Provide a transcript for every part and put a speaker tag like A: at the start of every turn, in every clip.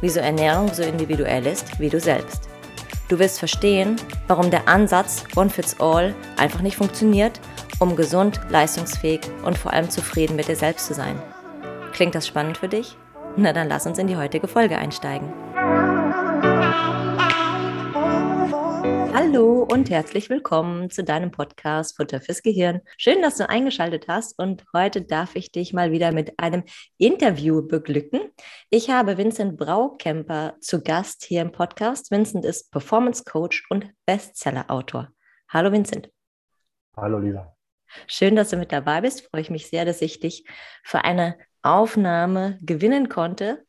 A: wieso Ernährung so individuell ist wie du selbst. Du wirst verstehen, warum der Ansatz One Fits All einfach nicht funktioniert, um gesund, leistungsfähig und vor allem zufrieden mit dir selbst zu sein. Klingt das spannend für dich? Na dann lass uns in die heutige Folge einsteigen. Hallo und herzlich willkommen zu deinem Podcast Futter fürs Gehirn. Schön, dass du eingeschaltet hast und heute darf ich dich mal wieder mit einem Interview beglücken. Ich habe Vincent Braukemper zu Gast hier im Podcast. Vincent ist Performance Coach und Bestseller-Autor. Hallo Vincent.
B: Hallo Lisa.
A: Schön, dass du mit dabei bist. Freue ich mich sehr, dass ich dich für eine Aufnahme gewinnen konnte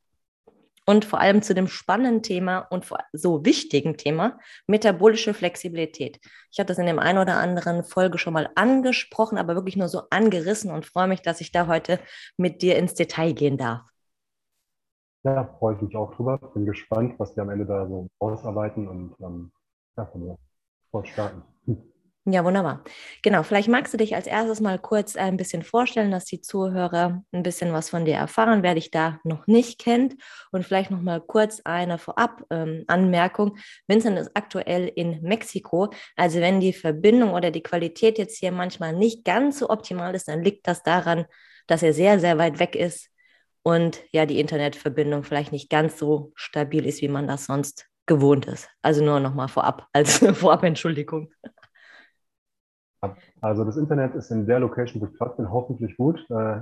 A: und vor allem zu dem spannenden Thema und so wichtigen Thema metabolische Flexibilität. Ich hatte das in dem einen oder anderen Folge schon mal angesprochen, aber wirklich nur so angerissen und freue mich, dass ich da heute mit dir ins Detail gehen darf.
B: Ja, freue ich mich auch drüber. Bin gespannt, was wir am Ende da so ausarbeiten und ähm, ja, von mir fortstarten.
A: Ja, wunderbar. Genau, vielleicht magst du dich als erstes mal kurz ein bisschen vorstellen, dass die Zuhörer ein bisschen was von dir erfahren, wer dich da noch nicht kennt. Und vielleicht noch mal kurz eine Vorab-Anmerkung. Ähm, Vincent ist aktuell in Mexiko. Also wenn die Verbindung oder die Qualität jetzt hier manchmal nicht ganz so optimal ist, dann liegt das daran, dass er sehr, sehr weit weg ist und ja, die Internetverbindung vielleicht nicht ganz so stabil ist, wie man das sonst gewohnt ist. Also nur noch mal vorab, als Vorab-Entschuldigung.
B: Also das Internet ist in der Location, gerade bin, hoffentlich gut. Äh,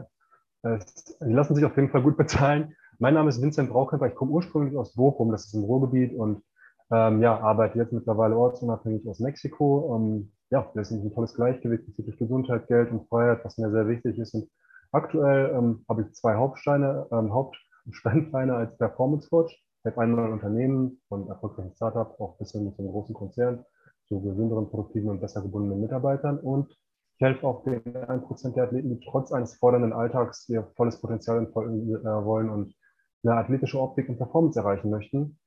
B: es, die lassen sich auf jeden Fall gut bezahlen. Mein Name ist Vincent Braukemper. Ich komme ursprünglich aus Bochum, das ist im Ruhrgebiet und ähm, ja, arbeite jetzt mittlerweile ortsunabhängig aus Mexiko. Ähm, ja, das ist ein tolles Gleichgewicht bezüglich Gesundheit, Geld und Freiheit, was mir sehr wichtig ist. Und aktuell ähm, habe ich zwei Hauptsteine, ähm, Hauptstandbeine als Performance Coach. Ich habe einmal ein Unternehmen und erfolgreichen Startup, auch ein bisschen mit einem großen Konzern zu gesünderen, produktiven und besser gebundenen Mitarbeitern. Und ich helfe auch den 1% der Athleten, die trotz eines fordernden Alltags ihr volles Potenzial entfalten äh, wollen und eine athletische Optik und Performance erreichen möchten,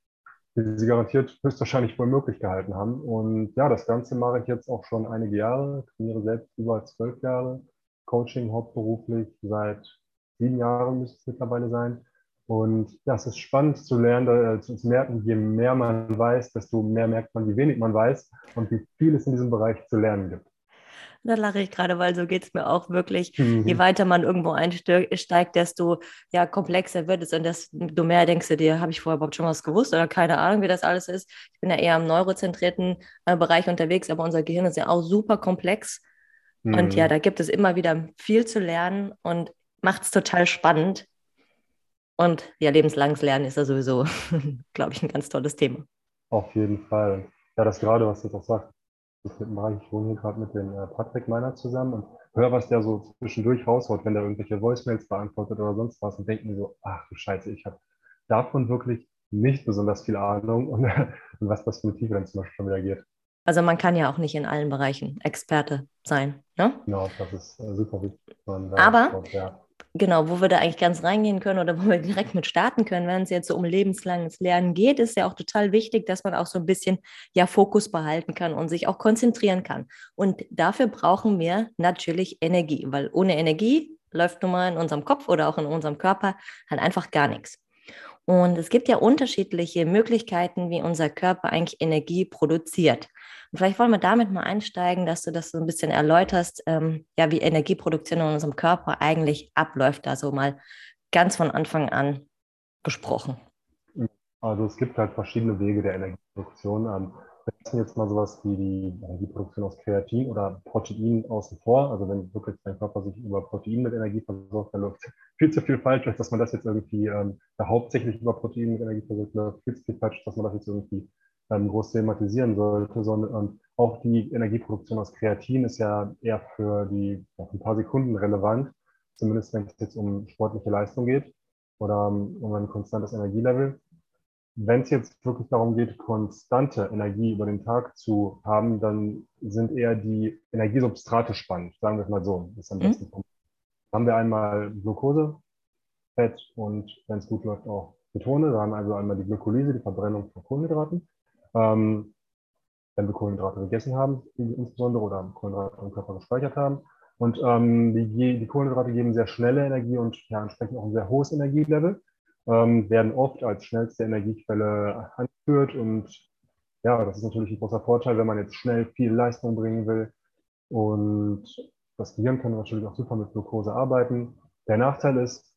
B: die sie garantiert höchstwahrscheinlich wohl möglich gehalten haben. Und ja, das Ganze mache ich jetzt auch schon einige Jahre, trainiere selbst über zwölf Jahre, Coaching hauptberuflich seit sieben Jahren müsste es mittlerweile sein. Und ja, es ist spannend zu lernen, äh, zu merken, je mehr man weiß, desto mehr merkt man, wie wenig man weiß und wie viel es in diesem Bereich zu lernen gibt.
A: Da lache ich gerade, weil so geht es mir auch wirklich. Mhm. Je weiter man irgendwo einsteigt, desto ja, komplexer wird es und desto mehr denkst du dir, habe ich vorher überhaupt schon was gewusst oder keine Ahnung, wie das alles ist. Ich bin ja eher im neurozentrierten äh, Bereich unterwegs, aber unser Gehirn ist ja auch super komplex. Mhm. Und ja, da gibt es immer wieder viel zu lernen und macht es total spannend. Und ja, lebenslanges Lernen ist ja sowieso, glaube ich, ein ganz tolles Thema.
B: Auf jeden Fall. Ja, das gerade, was du auch sagst, dem Bereich, ich wohne hier gerade mit dem äh, Patrick Meiner zusammen und höre, was der so zwischendurch raushaut, wenn der irgendwelche Voicemails beantwortet oder sonst was und denke mir so, ach du Scheiße, ich habe davon wirklich nicht besonders viel Ahnung und, und was das für Tiefe dann zum Beispiel schon wieder geht.
A: Also man kann ja auch nicht in allen Bereichen Experte sein. Ne?
B: Genau, das ist äh, super wichtig.
A: Aber kommt, ja genau, wo wir da eigentlich ganz reingehen können oder wo wir direkt mit starten können, wenn es jetzt so um lebenslanges Lernen geht, ist ja auch total wichtig, dass man auch so ein bisschen ja Fokus behalten kann und sich auch konzentrieren kann. Und dafür brauchen wir natürlich Energie, weil ohne Energie läuft nun mal in unserem Kopf oder auch in unserem Körper halt einfach gar nichts. Und es gibt ja unterschiedliche Möglichkeiten, wie unser Körper eigentlich Energie produziert. Und vielleicht wollen wir damit mal einsteigen, dass du das so ein bisschen erläuterst, ähm, ja, wie Energieproduktion in unserem Körper eigentlich abläuft, also mal ganz von Anfang an gesprochen.
B: Also es gibt halt verschiedene Wege der Energieproduktion. Ähm, wir lassen jetzt mal sowas wie die Energieproduktion aus Kreatin oder Protein außen vor. Also wenn wirklich dein Körper sich über Protein mit Energie versorgt, dann läuft viel zu viel falsch, dass man das jetzt irgendwie ähm, hauptsächlich über Protein mit Energie versorgt, läuft viel zu viel falsch, dass man das jetzt irgendwie ähm, groß thematisieren sollte, sondern ähm, auch die Energieproduktion aus Kreatin ist ja eher für die ja, ein paar Sekunden relevant, zumindest wenn es jetzt um sportliche Leistung geht oder um ein konstantes Energielevel. wenn es jetzt wirklich darum geht, konstante Energie über den Tag zu haben, dann sind eher die Energiesubstrate spannend, sagen wir es mal so. Das ist am mhm. besten. Mhm. Haben wir einmal Glucose, Fett und wenn es gut läuft auch Ketone. Da haben wir also einmal die Glykolyse, die Verbrennung von Kohlenhydraten. Ähm, wenn wir Kohlenhydrate gegessen haben, insbesondere oder Kohlenhydrate im Körper gespeichert haben. Und ähm, die, die, Kohlenhydrate geben sehr schnelle Energie und ja, entsprechend auch ein sehr hohes Energielevel, ähm, werden oft als schnellste Energiequelle angeführt. Und ja, das ist natürlich ein großer Vorteil, wenn man jetzt schnell viel Leistung bringen will. Und das Gehirn kann natürlich auch super mit Glucose arbeiten. Der Nachteil ist,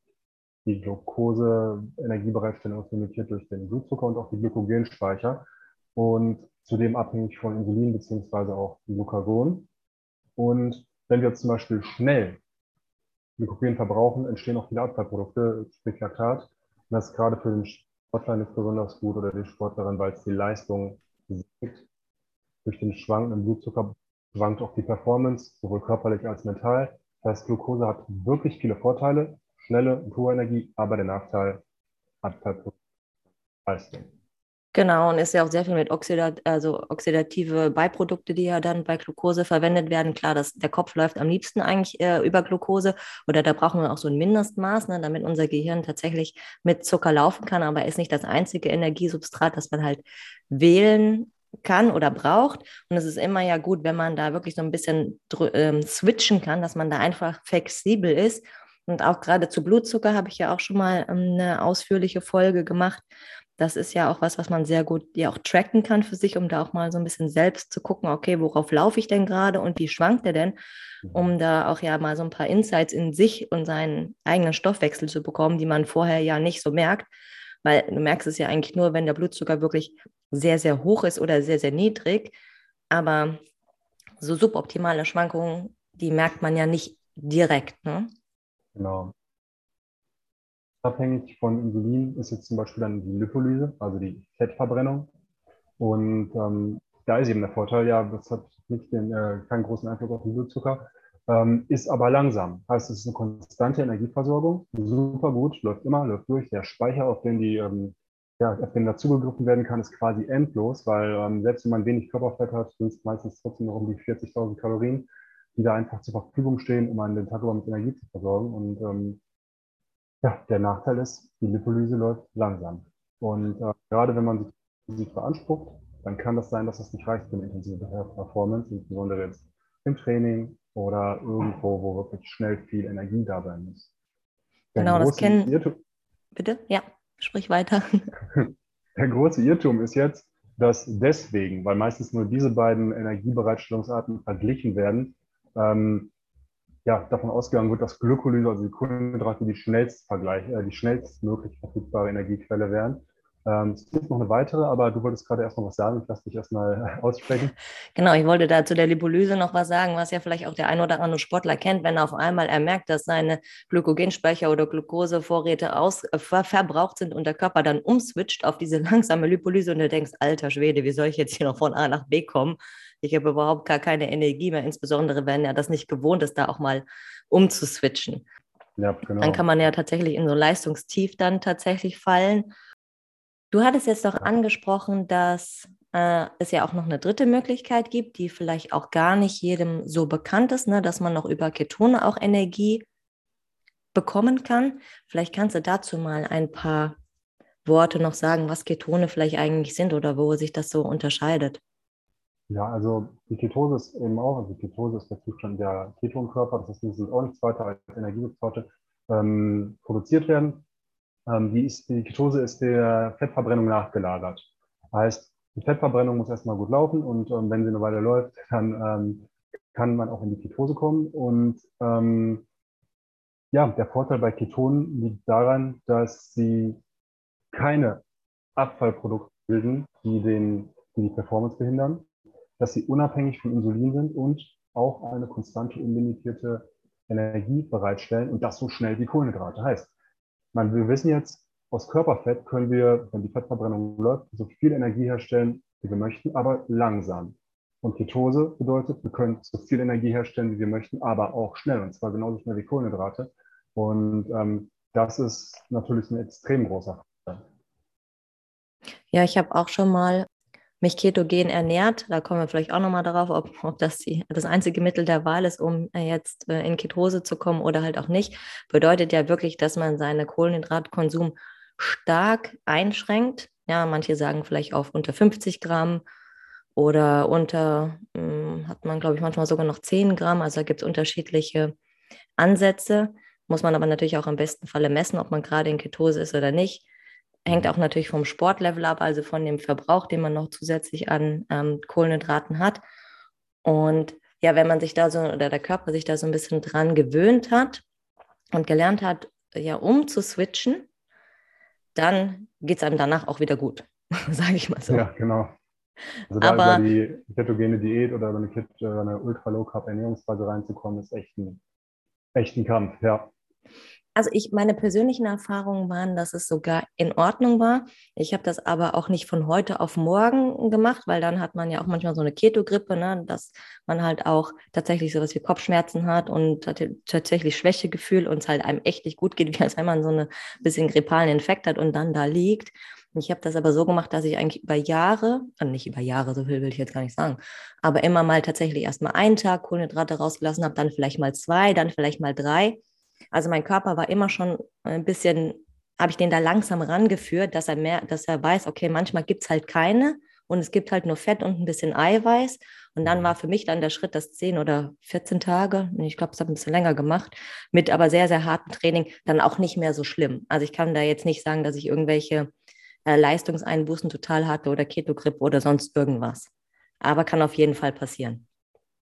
B: die Glucose-Energiebereitstellung ist limitiert durch den Blutzucker und auch die Glykogenspeicher und zudem abhängig von Insulin beziehungsweise auch Glucagon. Und wenn wir zum Beispiel schnell Glykogen verbrauchen, entstehen auch viele Abfallprodukte, sprich Laktat. Und das ist gerade für den Sportler nicht besonders gut oder die Sportlerin, weil es die Leistung sinkt. Durch den schwankenden Blutzucker schwankt auch die Performance, sowohl körperlich als mental. Das heißt, Glucose hat wirklich viele Vorteile, schnelle und hohe Energie, aber der Nachteil Abfallprodukte. Leistung.
A: Genau, und ist ja auch sehr viel mit Oxidat also oxidative Beiprodukte, die ja dann bei Glucose verwendet werden. Klar, dass der Kopf läuft am liebsten eigentlich äh, über Glucose oder da brauchen wir auch so ein Mindestmaß, ne, damit unser Gehirn tatsächlich mit Zucker laufen kann, aber ist nicht das einzige Energiesubstrat, das man halt wählen kann oder braucht. Und es ist immer ja gut, wenn man da wirklich so ein bisschen ähm, switchen kann, dass man da einfach flexibel ist. Und auch gerade zu Blutzucker habe ich ja auch schon mal ähm, eine ausführliche Folge gemacht. Das ist ja auch was, was man sehr gut ja auch tracken kann für sich, um da auch mal so ein bisschen selbst zu gucken, okay, worauf laufe ich denn gerade und wie schwankt der denn, um mhm. da auch ja mal so ein paar Insights in sich und seinen eigenen Stoffwechsel zu bekommen, die man vorher ja nicht so merkt. Weil du merkst es ja eigentlich nur, wenn der Blutzucker wirklich sehr, sehr hoch ist oder sehr, sehr niedrig. Aber so suboptimale Schwankungen, die merkt man ja nicht direkt. Ne?
B: Genau abhängig von Insulin ist jetzt zum Beispiel dann die Lipolyse, also die Fettverbrennung. Und ähm, da ist eben der Vorteil, ja, das hat nicht den, äh, keinen großen Einfluss auf den Blutzucker, ähm, ist aber langsam. Heißt, es ist eine konstante Energieversorgung, super gut, läuft immer, läuft durch. Der Speicher, auf den die ähm, ja, auf den dazugegriffen werden kann, ist quasi endlos, weil ähm, selbst wenn man wenig Körperfett hat, sind es meistens trotzdem noch um die 40.000 Kalorien, die da einfach zur Verfügung stehen, um einen den Tag über mit Energie zu versorgen. Und ähm, ja, der Nachteil ist, die Lipolyse läuft langsam. Und äh, gerade wenn man sich intensiv beansprucht, dann kann das sein, dass das nicht reicht für eine intensive Performance, insbesondere jetzt im Training oder irgendwo, wo wirklich schnell viel Energie da sein muss.
A: Der genau, das kennen. Irrtum, Bitte? Ja, sprich weiter.
B: Der große Irrtum ist jetzt, dass deswegen, weil meistens nur diese beiden Energiebereitstellungsarten verglichen werden, ähm, ja, davon ausgegangen wird, dass Glykolyse, also die Kohlenhydrate, die schnellst äh, die schnellstmöglich verfügbare Energiequelle wären. Ähm, es gibt noch eine weitere, aber du wolltest gerade erst noch was sagen. Ich lasse dich erstmal aussprechen.
A: Genau, ich wollte da zu der Lipolyse noch was sagen, was ja vielleicht auch der ein oder andere Sportler kennt, wenn er auf einmal er merkt, dass seine Glykogenspeicher oder Glukosevorräte aus, äh, ver verbraucht sind und der Körper dann umswitcht auf diese langsame Lipolyse und du denkst, alter Schwede, wie soll ich jetzt hier noch von A nach B kommen? Ich habe überhaupt gar keine Energie mehr, insbesondere wenn er das nicht gewohnt ist, da auch mal umzuswitchen. Ja, genau. Dann kann man ja tatsächlich in so Leistungstief dann tatsächlich fallen. Du hattest jetzt noch angesprochen, dass äh, es ja auch noch eine dritte Möglichkeit gibt, die vielleicht auch gar nicht jedem so bekannt ist, ne, dass man noch über Ketone auch Energie bekommen kann. Vielleicht kannst du dazu mal ein paar Worte noch sagen, was Ketone vielleicht eigentlich sind oder wo sich das so unterscheidet.
B: Ja, also die Ketose ist eben auch, also die Ketose ist der Zustand der Ketonkörper, das heißt, die sind auch nichts weiter als Energiesubstrate, ähm, produziert werden. Ähm, die, ist, die Ketose ist der Fettverbrennung nachgelagert. Heißt, die Fettverbrennung muss erstmal gut laufen und ähm, wenn sie eine Weile läuft, dann ähm, kann man auch in die Ketose kommen. Und ähm, ja, der Vorteil bei Ketonen liegt daran, dass sie keine Abfallprodukte bilden, die, den, die die Performance behindern dass sie unabhängig von Insulin sind und auch eine konstante, unlimitierte Energie bereitstellen und das so schnell wie Kohlenhydrate. Heißt, man, wir wissen jetzt, aus Körperfett können wir, wenn die Fettverbrennung läuft, so viel Energie herstellen, wie wir möchten, aber langsam. Und Ketose bedeutet, wir können so viel Energie herstellen, wie wir möchten, aber auch schnell, und zwar genauso schnell wie Kohlenhydrate. Und ähm, das ist natürlich ein extrem großer Vorteil.
A: Ja, ich habe auch schon mal mich ketogen ernährt. Da kommen wir vielleicht auch nochmal darauf, ob, ob das die, das einzige Mittel der Wahl ist, um äh, jetzt äh, in Ketose zu kommen oder halt auch nicht. Bedeutet ja wirklich, dass man seinen Kohlenhydratkonsum stark einschränkt. Ja, manche sagen vielleicht auf unter 50 Gramm oder unter, hm, hat man, glaube ich, manchmal sogar noch 10 Gramm. Also da gibt es unterschiedliche Ansätze. Muss man aber natürlich auch im besten Falle messen, ob man gerade in Ketose ist oder nicht. Hängt auch natürlich vom Sportlevel ab, also von dem Verbrauch, den man noch zusätzlich an ähm, Kohlenhydraten hat. Und ja, wenn man sich da so oder der Körper sich da so ein bisschen dran gewöhnt hat und gelernt hat, ja, umzuswitchen, dann geht es einem danach auch wieder gut, sage ich mal so.
B: Ja, genau. Also da Aber, über die ketogene Diät oder über eine, Ket eine Ultra-Low-Carb-Ernährungsphase reinzukommen, ist echt ein, echt ein Kampf, ja
A: also ich, meine persönlichen Erfahrungen waren, dass es sogar in Ordnung war. Ich habe das aber auch nicht von heute auf morgen gemacht, weil dann hat man ja auch manchmal so eine Ketogrippe, ne, dass man halt auch tatsächlich sowas wie Kopfschmerzen hat und tatsächlich Schwächegefühl und es halt einem echt nicht gut geht, wie als wenn man so eine bisschen grippalen Infekt hat und dann da liegt. Ich habe das aber so gemacht, dass ich eigentlich über Jahre, äh nicht über Jahre, so viel will ich jetzt gar nicht sagen, aber immer mal tatsächlich erstmal einen Tag Kohlenhydrate rausgelassen habe, dann vielleicht mal zwei, dann vielleicht mal drei also mein Körper war immer schon ein bisschen, habe ich den da langsam rangeführt, dass er mehr, dass er weiß, okay, manchmal gibt es halt keine und es gibt halt nur Fett und ein bisschen Eiweiß. Und dann war für mich dann der Schritt, das 10 oder 14 Tage, ich glaube, es hat ein bisschen länger gemacht, mit aber sehr, sehr hartem Training, dann auch nicht mehr so schlimm. Also ich kann da jetzt nicht sagen, dass ich irgendwelche äh, Leistungseinbußen total hatte oder Ketogrip oder sonst irgendwas. Aber kann auf jeden Fall passieren.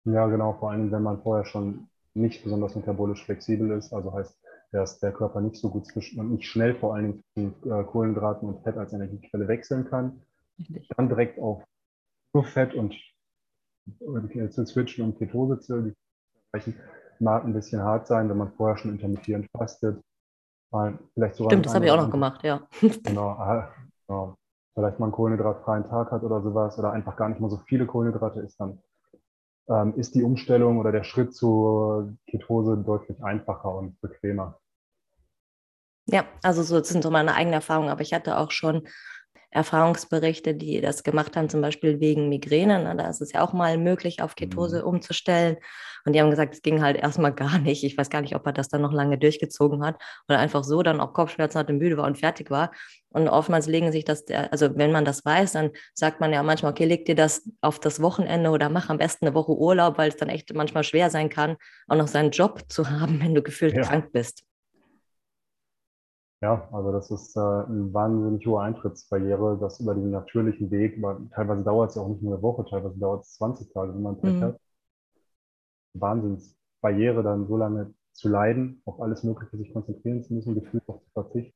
B: Ja, genau, vor allem, wenn man vorher schon nicht besonders metabolisch flexibel ist, also heißt, dass der Körper nicht so gut zwischen und nicht schnell vor allen Dingen zwischen äh, Kohlenhydraten und Fett als Energiequelle wechseln kann, dann direkt auf nur Fett und äh, zu switchen und Ketose zu erreichen, mag ein bisschen hart sein, wenn man vorher schon intermittierend fastet.
A: Vielleicht sogar Stimmt, das habe ich auch noch gemacht, ja.
B: Genau, genau, vielleicht mal einen kohlenhydratfreien Tag hat oder sowas oder einfach gar nicht mal so viele Kohlenhydrate isst, dann ähm, ist die Umstellung oder der Schritt zur Ketose deutlich einfacher und bequemer.
A: Ja, also so das sind so meine eigenen Erfahrungen, aber ich hatte auch schon Erfahrungsberichte, die das gemacht haben, zum Beispiel wegen Migräne. Ne? Da ist es ja auch mal möglich, auf Ketose mhm. umzustellen. Und die haben gesagt, es ging halt erstmal gar nicht. Ich weiß gar nicht, ob er das dann noch lange durchgezogen hat oder einfach so dann auch Kopfschmerzen hatte, müde war und fertig war. Und oftmals legen sich das, also wenn man das weiß, dann sagt man ja manchmal, okay, leg dir das auf das Wochenende oder mach am besten eine Woche Urlaub, weil es dann echt manchmal schwer sein kann, auch noch seinen Job zu haben, wenn du gefühlt ja. krank bist.
B: Ja, also das ist äh, eine wahnsinnig hohe Eintrittsbarriere, das über den natürlichen Weg, aber teilweise dauert es auch nicht nur eine Woche, teilweise dauert es 20 Tage, wenn man Pech mhm. hat. Wahnsinnsbarriere, dann so lange zu leiden, auf alles Mögliche sich konzentrieren zu müssen, gefühlt auf zu verzichten.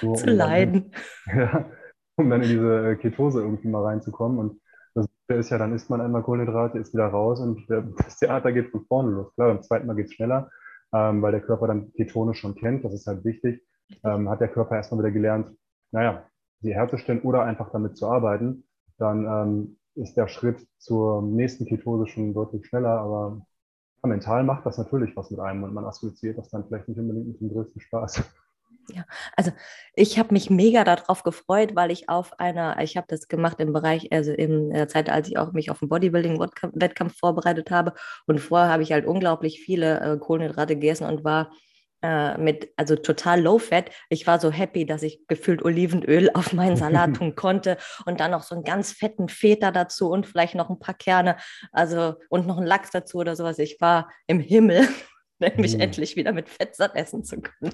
A: So, zu um leiden.
B: Dann, ja, um dann in diese äh, Ketose irgendwie mal reinzukommen. Und das ist ja, dann isst man einmal Kohlenhydrate, ist wieder raus und das Theater geht von vorne los. Klar, beim zweiten Mal geht es schneller, ähm, weil der Körper dann Ketone schon kennt, das ist halt wichtig ähm, hat der Körper erstmal wieder gelernt, naja, sie herzustellen oder einfach damit zu arbeiten, dann ähm, ist der Schritt zur nächsten Ketose schon deutlich schneller, aber mental macht das natürlich was mit einem und man assoziiert das dann vielleicht nicht unbedingt mit dem größten Spaß.
A: Ja, also ich habe mich mega darauf gefreut, weil ich auf einer, ich habe das gemacht im Bereich, also in der Zeit, als ich auch mich auf einen Bodybuilding-Wettkampf vorbereitet habe. Und vorher habe ich halt unglaublich viele äh, Kohlenhydrate gegessen und war äh, mit, also total low fat. Ich war so happy, dass ich gefühlt Olivenöl auf meinen Salat tun konnte und dann noch so einen ganz fetten Feta dazu und vielleicht noch ein paar Kerne, also und noch einen Lachs dazu oder sowas. Ich war im Himmel, mich mm. endlich wieder mit Fett satt essen zu können.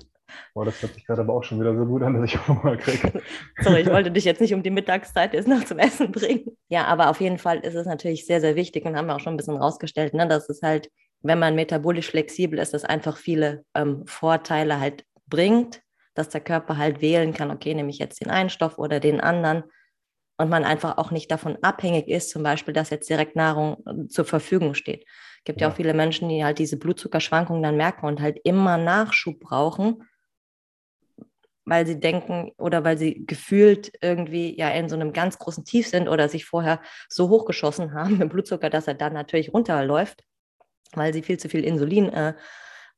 B: Boah, das hört sich gerade aber auch schon wieder so gut an, dass ich Hunger kriege.
A: Sorry, ich wollte dich jetzt nicht um die Mittagszeit jetzt noch zum Essen bringen. Ja, aber auf jeden Fall ist es natürlich sehr, sehr wichtig und haben wir auch schon ein bisschen rausgestellt, ne, dass es halt wenn man metabolisch flexibel ist, das einfach viele ähm, Vorteile halt bringt, dass der Körper halt wählen kann, okay, nehme ich jetzt den einen Stoff oder den anderen und man einfach auch nicht davon abhängig ist, zum Beispiel, dass jetzt direkt Nahrung äh, zur Verfügung steht. Es gibt ja. ja auch viele Menschen, die halt diese Blutzuckerschwankungen dann merken und halt immer Nachschub brauchen, weil sie denken oder weil sie gefühlt irgendwie ja in so einem ganz großen Tief sind oder sich vorher so hochgeschossen haben mit Blutzucker, dass er dann natürlich runterläuft weil sie viel zu viel Insulin äh,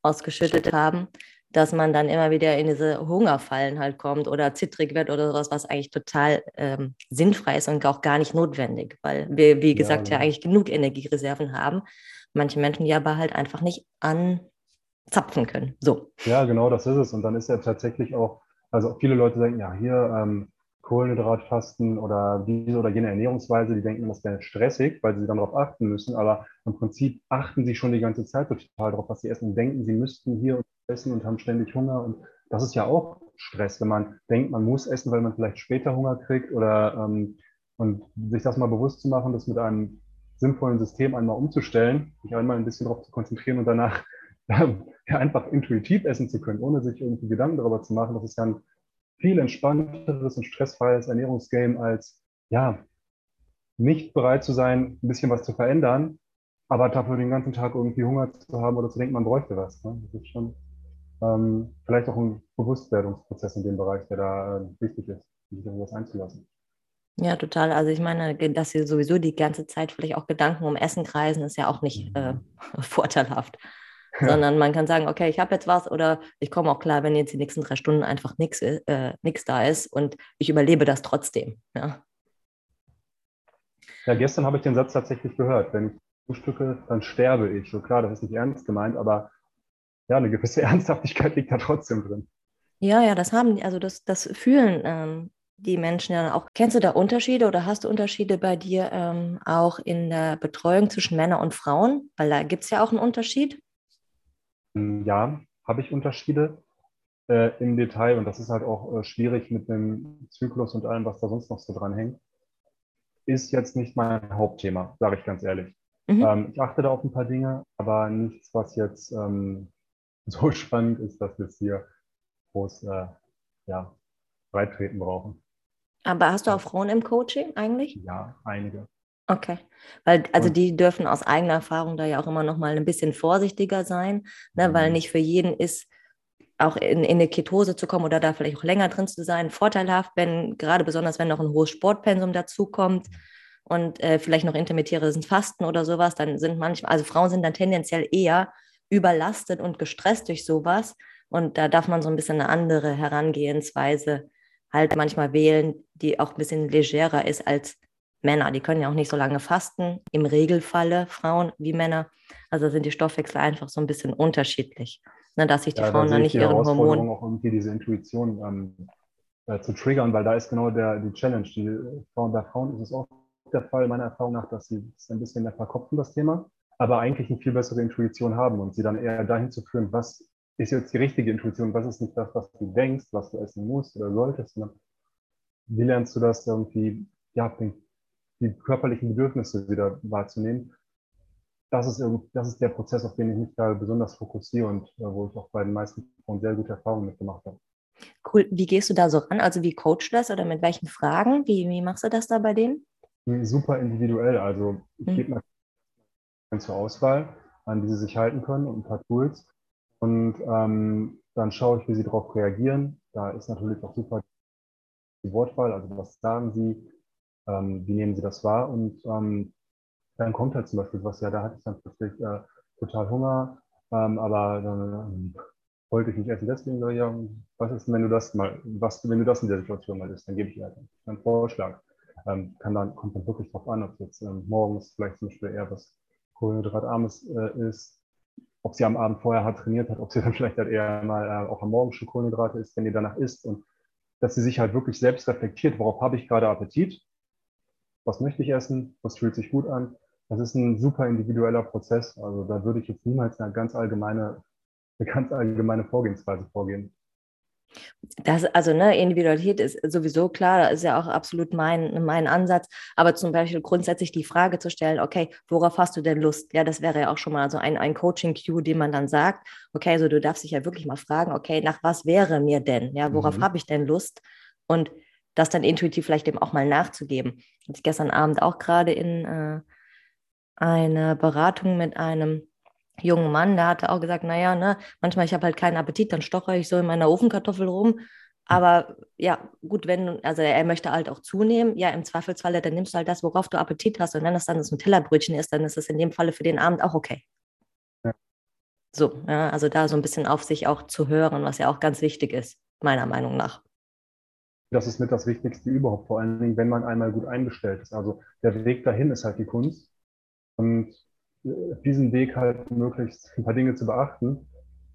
A: ausgeschüttet haben. dass man dann immer wieder in diese Hungerfallen halt kommt oder zittrig wird oder sowas, was eigentlich total ähm, sinnfrei ist und auch gar nicht notwendig, weil wir, wie gesagt, ja, ja eigentlich genug Energiereserven haben. Manche Menschen die aber halt einfach nicht anzapfen können. So.
B: Ja, genau, das ist es. Und dann ist ja tatsächlich auch, also viele Leute denken, ja, hier ähm, Kohlenhydratfasten oder diese oder jene Ernährungsweise, die denken, das wäre stressig, weil sie dann darauf achten müssen. Aber im Prinzip achten sie schon die ganze Zeit total darauf, was sie essen und denken, sie müssten hier essen und haben ständig Hunger. Und das ist ja auch Stress, wenn man denkt, man muss essen, weil man vielleicht später Hunger kriegt oder ähm, und sich das mal bewusst zu machen, das mit einem sinnvollen System einmal umzustellen, sich einmal ein bisschen darauf zu konzentrieren und danach ja, einfach intuitiv essen zu können, ohne sich irgendwie Gedanken darüber zu machen. Das ist ja ein viel entspannteres und stressfreies Ernährungsgame als ja nicht bereit zu sein, ein bisschen was zu verändern, aber dafür den ganzen Tag irgendwie Hunger zu haben oder zu denken, man bräuchte was. Ne? Das ist schon ähm, vielleicht auch ein Bewusstwerdungsprozess in dem Bereich, der da äh, wichtig ist, sich auf was einzulassen.
A: Ja, total. Also ich meine, dass sie sowieso die ganze Zeit vielleicht auch Gedanken um Essen kreisen, ist ja auch nicht äh, vorteilhaft. Ja. Sondern man kann sagen, okay, ich habe jetzt was oder ich komme auch klar, wenn jetzt die nächsten drei Stunden einfach nichts äh, da ist und ich überlebe das trotzdem. Ja,
B: ja gestern habe ich den Satz tatsächlich gehört. Wenn ich frühstücke, dann sterbe ich. So klar, das ist nicht ernst gemeint, aber ja, eine gewisse Ernsthaftigkeit liegt da trotzdem drin.
A: Ja, ja, das haben, also das, das fühlen ähm, die Menschen ja auch. Kennst du da Unterschiede oder hast du Unterschiede bei dir ähm, auch in der Betreuung zwischen Männern und Frauen? Weil da gibt es ja auch einen Unterschied.
B: Hm, ja, habe ich Unterschiede äh, im Detail und das ist halt auch äh, schwierig mit dem Zyklus und allem, was da sonst noch so dran hängt. Ist jetzt nicht mein Hauptthema, sage ich ganz ehrlich. Mhm. Ähm, ich achte da auf ein paar Dinge, aber nichts, was jetzt ähm, so spannend ist, dass wir es hier groß äh, ja, breitreten brauchen.
A: Aber hast du auch Frauen im Coaching eigentlich?
B: Ja, einige.
A: Okay, weil also die dürfen aus eigener Erfahrung da ja auch immer noch mal ein bisschen vorsichtiger sein, ne, mhm. weil nicht für jeden ist auch in, in eine Ketose zu kommen oder da vielleicht auch länger drin zu sein, vorteilhaft, wenn gerade besonders wenn noch ein hohes Sportpensum dazukommt und äh, vielleicht noch intermittierendes Fasten oder sowas, dann sind manchmal, also Frauen sind dann tendenziell eher überlastet und gestresst durch sowas. Und da darf man so ein bisschen eine andere Herangehensweise halt manchmal wählen, die auch ein bisschen legerer ist als Männer. Die können ja auch nicht so lange fasten, im Regelfalle Frauen wie Männer. Also sind die Stoffwechsel einfach so ein bisschen unterschiedlich, ne, dass sich die ja, Frauen da dann nicht ihren Hormonen...
B: auch irgendwie diese Intuition ähm, äh, zu triggern, weil da ist genau der, die Challenge. Die Frauen, bei Frauen ist es auch der Fall, meiner Erfahrung nach, dass sie es ein bisschen mehr verkopfen, das Thema aber eigentlich eine viel bessere Intuition haben und sie dann eher dahin zu führen, was ist jetzt die richtige Intuition, was ist nicht das, was du denkst, was du essen musst oder solltest. Ne? Wie lernst du das irgendwie, ja, die körperlichen Bedürfnisse wieder wahrzunehmen? Das ist, das ist der Prozess, auf den ich mich da besonders fokussiere und äh, wo ich auch bei den meisten Frauen sehr gute Erfahrungen mitgemacht habe.
A: Cool. Wie gehst du da so ran? Also wie coachst du das oder mit welchen Fragen? Wie, wie machst du das da bei denen?
B: Super individuell. Also ich hm. gebe mal zur Auswahl, an die sie sich halten können und ein paar Tools. Und ähm, dann schaue ich, wie sie darauf reagieren. Da ist natürlich auch super die Wortwahl, also was sagen sie, ähm, wie nehmen sie das wahr und ähm, dann kommt halt zum Beispiel was, ja, da hatte ich dann plötzlich äh, total Hunger, ähm, aber dann äh, wollte ich nicht essen, deswegen, ja, was ist, wenn du das mal, was, wenn du das in der Situation mal isst, dann gebe ich dir halt einen Vorschlag. Ähm, kann dann, kommt dann wirklich drauf an, ob jetzt ähm, morgens vielleicht zum Beispiel eher was kohlenhydratarmes äh, ist, ob sie am Abend vorher hart trainiert hat, ob sie dann vielleicht halt eher mal äh, auch am Morgen schon Kohlenhydrate isst, wenn ihr danach isst und dass sie sich halt wirklich selbst reflektiert, worauf habe ich gerade Appetit, was möchte ich essen, was fühlt sich gut an. Das ist ein super individueller Prozess. Also da würde ich jetzt niemals eine ganz allgemeine, eine ganz allgemeine Vorgehensweise vorgehen.
A: Das, also ne, Individualität ist sowieso klar, das ist ja auch absolut mein, mein Ansatz. Aber zum Beispiel grundsätzlich die Frage zu stellen, okay, worauf hast du denn Lust? Ja, das wäre ja auch schon mal so ein, ein Coaching-Cue, den man dann sagt, okay, also du darfst dich ja wirklich mal fragen, okay, nach was wäre mir denn? Ja, worauf mhm. habe ich denn Lust? Und das dann intuitiv vielleicht eben auch mal nachzugeben. Hatte ich gestern Abend auch gerade in äh, einer Beratung mit einem jungen Mann, der hatte auch gesagt, naja, ne, manchmal ich habe halt keinen Appetit, dann stoche ich so in meiner Ofenkartoffel rum. Hm. Aber ja, gut, wenn, also er möchte halt auch zunehmen, ja, im Zweifelsfalle, dann nimmst du halt das, worauf du Appetit hast und wenn das dann das Nutella-Brötchen ist, dann ist das in dem Falle für den Abend auch okay. So, ja, also da so ein bisschen auf sich auch zu hören, was ja auch ganz wichtig ist, meiner Meinung nach.
B: Das ist mit das Wichtigste überhaupt, vor allen Dingen, wenn man einmal gut eingestellt ist. Also der Weg dahin ist halt die Kunst. Und diesem Weg halt möglichst ein paar Dinge zu beachten,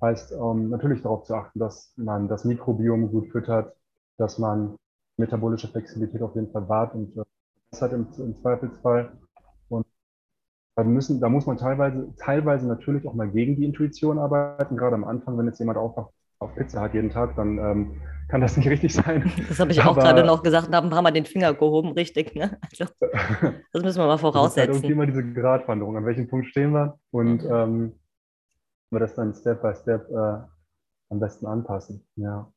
B: heißt ähm, natürlich darauf zu achten, dass man das Mikrobiom gut füttert, dass man metabolische Flexibilität auf jeden Fall wahrt und äh, das hat im, im Zweifelsfall. Und da, müssen, da muss man teilweise, teilweise natürlich auch mal gegen die Intuition arbeiten. Gerade am Anfang, wenn jetzt jemand aufwacht, auf Pizza hat jeden Tag, dann ähm, kann das nicht richtig sein.
A: Das habe ich auch gerade noch gesagt und habe ein paar Mal den Finger gehoben, richtig. Ne? Also, das müssen wir mal voraussetzen. Das ist halt
B: immer diese Gratwanderung, an welchem Punkt stehen wir und mhm. ähm, wir das dann Step by Step äh, am besten anpassen. Ja.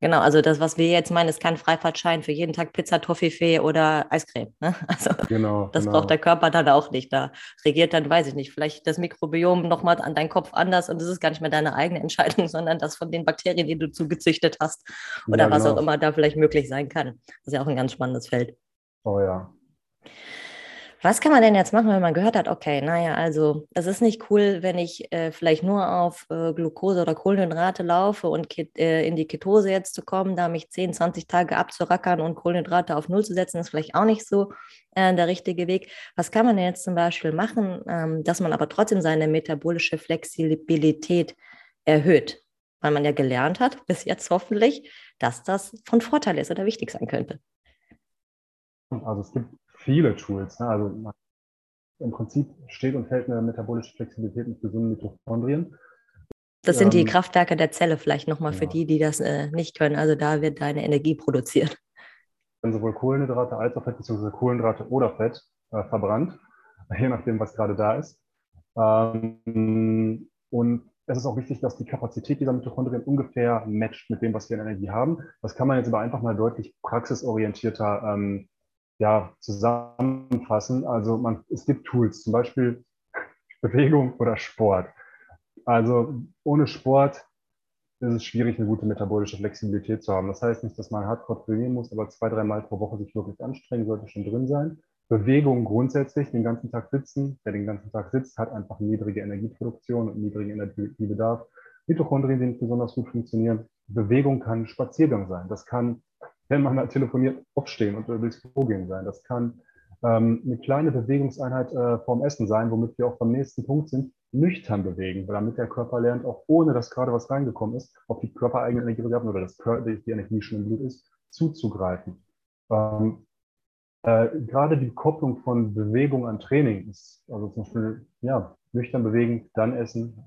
A: Genau, also das, was wir jetzt meinen, ist kein Freifahrtschein für jeden Tag Pizza, Toffifee oder Eiscreme. Ne? Also genau, das genau. braucht der Körper dann auch nicht. Da regiert dann, weiß ich nicht, vielleicht das Mikrobiom nochmal an deinen Kopf anders und es ist gar nicht mehr deine eigene Entscheidung, sondern das von den Bakterien, die du zugezüchtet hast oder ja, was genau. auch immer da vielleicht möglich sein kann. Das ist ja auch ein ganz spannendes Feld.
B: Oh ja.
A: Was kann man denn jetzt machen, wenn man gehört hat, okay, naja, also es ist nicht cool, wenn ich äh, vielleicht nur auf äh, Glucose oder Kohlenhydrate laufe und äh, in die Ketose jetzt zu kommen, da mich 10, 20 Tage abzurackern und Kohlenhydrate auf Null zu setzen, ist vielleicht auch nicht so äh, der richtige Weg. Was kann man denn jetzt zum Beispiel machen, ähm, dass man aber trotzdem seine metabolische Flexibilität erhöht? Weil man ja gelernt hat, bis jetzt hoffentlich, dass das von Vorteil ist oder wichtig sein könnte.
B: Also es gibt viele Tools. Ne? Also im Prinzip steht und fällt eine metabolische Flexibilität mit gesunden Mitochondrien.
A: Das sind die ähm, Kraftwerke der Zelle vielleicht nochmal ja. für die, die das äh, nicht können. Also da wird deine Energie produziert.
B: Wenn sowohl Kohlenhydrate als auch Fett, beziehungsweise Kohlenhydrate oder Fett äh, verbrannt, je nachdem, was gerade da ist. Ähm, und es ist auch wichtig, dass die Kapazität dieser Mitochondrien ungefähr matcht mit dem, was wir in Energie haben. Das kann man jetzt aber einfach mal deutlich praxisorientierter ähm, ja, zusammenfassen. Also man, es gibt Tools, zum Beispiel Bewegung oder Sport. Also ohne Sport ist es schwierig, eine gute metabolische Flexibilität zu haben. Das heißt nicht, dass man hardcore trainieren muss, aber zwei, dreimal pro Woche sich wirklich anstrengen, sollte schon drin sein. Bewegung grundsätzlich, den ganzen Tag sitzen. Wer den ganzen Tag sitzt, hat einfach niedrige Energieproduktion und niedrigen Energiebedarf. Mitochondrien, die nicht besonders gut funktionieren. Bewegung kann Spaziergang sein. Das kann wenn man halt telefoniert, aufstehen und durchs Klo gehen sein. Das kann ähm, eine kleine Bewegungseinheit äh, vorm Essen sein, womit wir auch beim nächsten Punkt sind, nüchtern bewegen, damit der Körper lernt, auch ohne dass gerade was reingekommen ist, auf die körpereigene Energiereserven oder das die Energie die schon im Blut ist, zuzugreifen. Ähm, äh, gerade die Kopplung von Bewegung an Training ist, also zum Beispiel, ja, nüchtern bewegen, dann essen.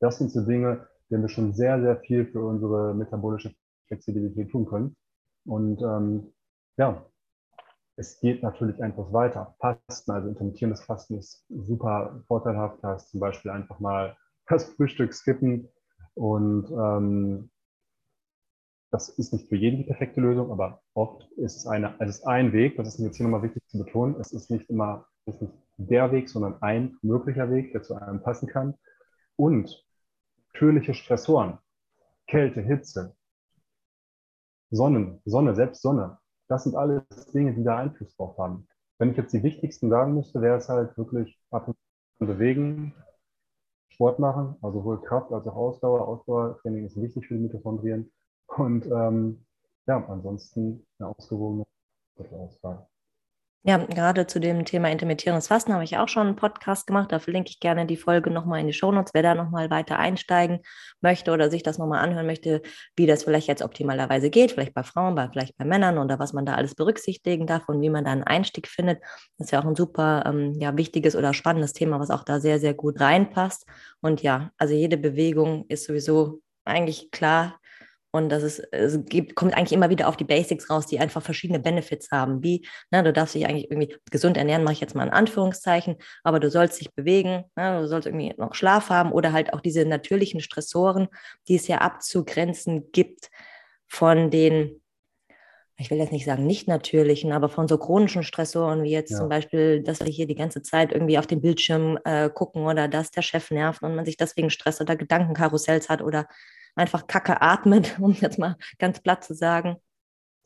B: Das sind so Dinge, denen wir schon sehr, sehr viel für unsere metabolische Flexibilität tun können. Und ähm, ja, es geht natürlich einfach weiter. Fasten, also intermittierendes Fasten ist super vorteilhaft. Da ist zum Beispiel einfach mal das Frühstück skippen und ähm, das ist nicht für jeden die perfekte Lösung, aber oft ist es, eine, es ist ein Weg, das ist mir jetzt hier nochmal wichtig zu betonen, es ist nicht immer ist nicht der Weg, sondern ein möglicher Weg, der zu einem passen kann. Und natürliche Stressoren, Kälte, Hitze, Sonnen, Sonne, selbst Sonne, das sind alles Dinge, die da Einfluss drauf haben. Wenn ich jetzt die wichtigsten sagen müsste, wäre es halt wirklich ab und zu bewegen, Sport machen, also sowohl Kraft als auch Ausdauer. Ausdauertraining ist wichtig für die Mitochondrien. Und ähm, ja, ansonsten eine ausgewogene Auswahl.
A: Ja, gerade zu dem Thema intermittierendes Fasten habe ich auch schon einen Podcast gemacht. Da verlinke ich gerne die Folge nochmal in die Shownotes, wer da nochmal weiter einsteigen möchte oder sich das nochmal anhören möchte, wie das vielleicht jetzt optimalerweise geht, vielleicht bei Frauen, bei, vielleicht bei Männern oder was man da alles berücksichtigen darf und wie man da einen Einstieg findet. Das ist ja auch ein super ähm, ja, wichtiges oder spannendes Thema, was auch da sehr, sehr gut reinpasst. Und ja, also jede Bewegung ist sowieso eigentlich klar und das ist, es gibt, kommt eigentlich immer wieder auf die Basics raus, die einfach verschiedene Benefits haben. Wie, ne, du darfst dich eigentlich irgendwie gesund ernähren, mache ich jetzt mal in Anführungszeichen, aber du sollst dich bewegen, ne, du sollst irgendwie noch Schlaf haben oder halt auch diese natürlichen Stressoren, die es ja abzugrenzen gibt von den, ich will jetzt nicht sagen nicht natürlichen, aber von so chronischen Stressoren, wie jetzt ja. zum Beispiel, dass wir hier die ganze Zeit irgendwie auf den Bildschirm äh, gucken oder dass der Chef nervt und man sich deswegen Stress oder Gedankenkarussells hat oder einfach Kacke atmet, um jetzt mal ganz platt zu sagen.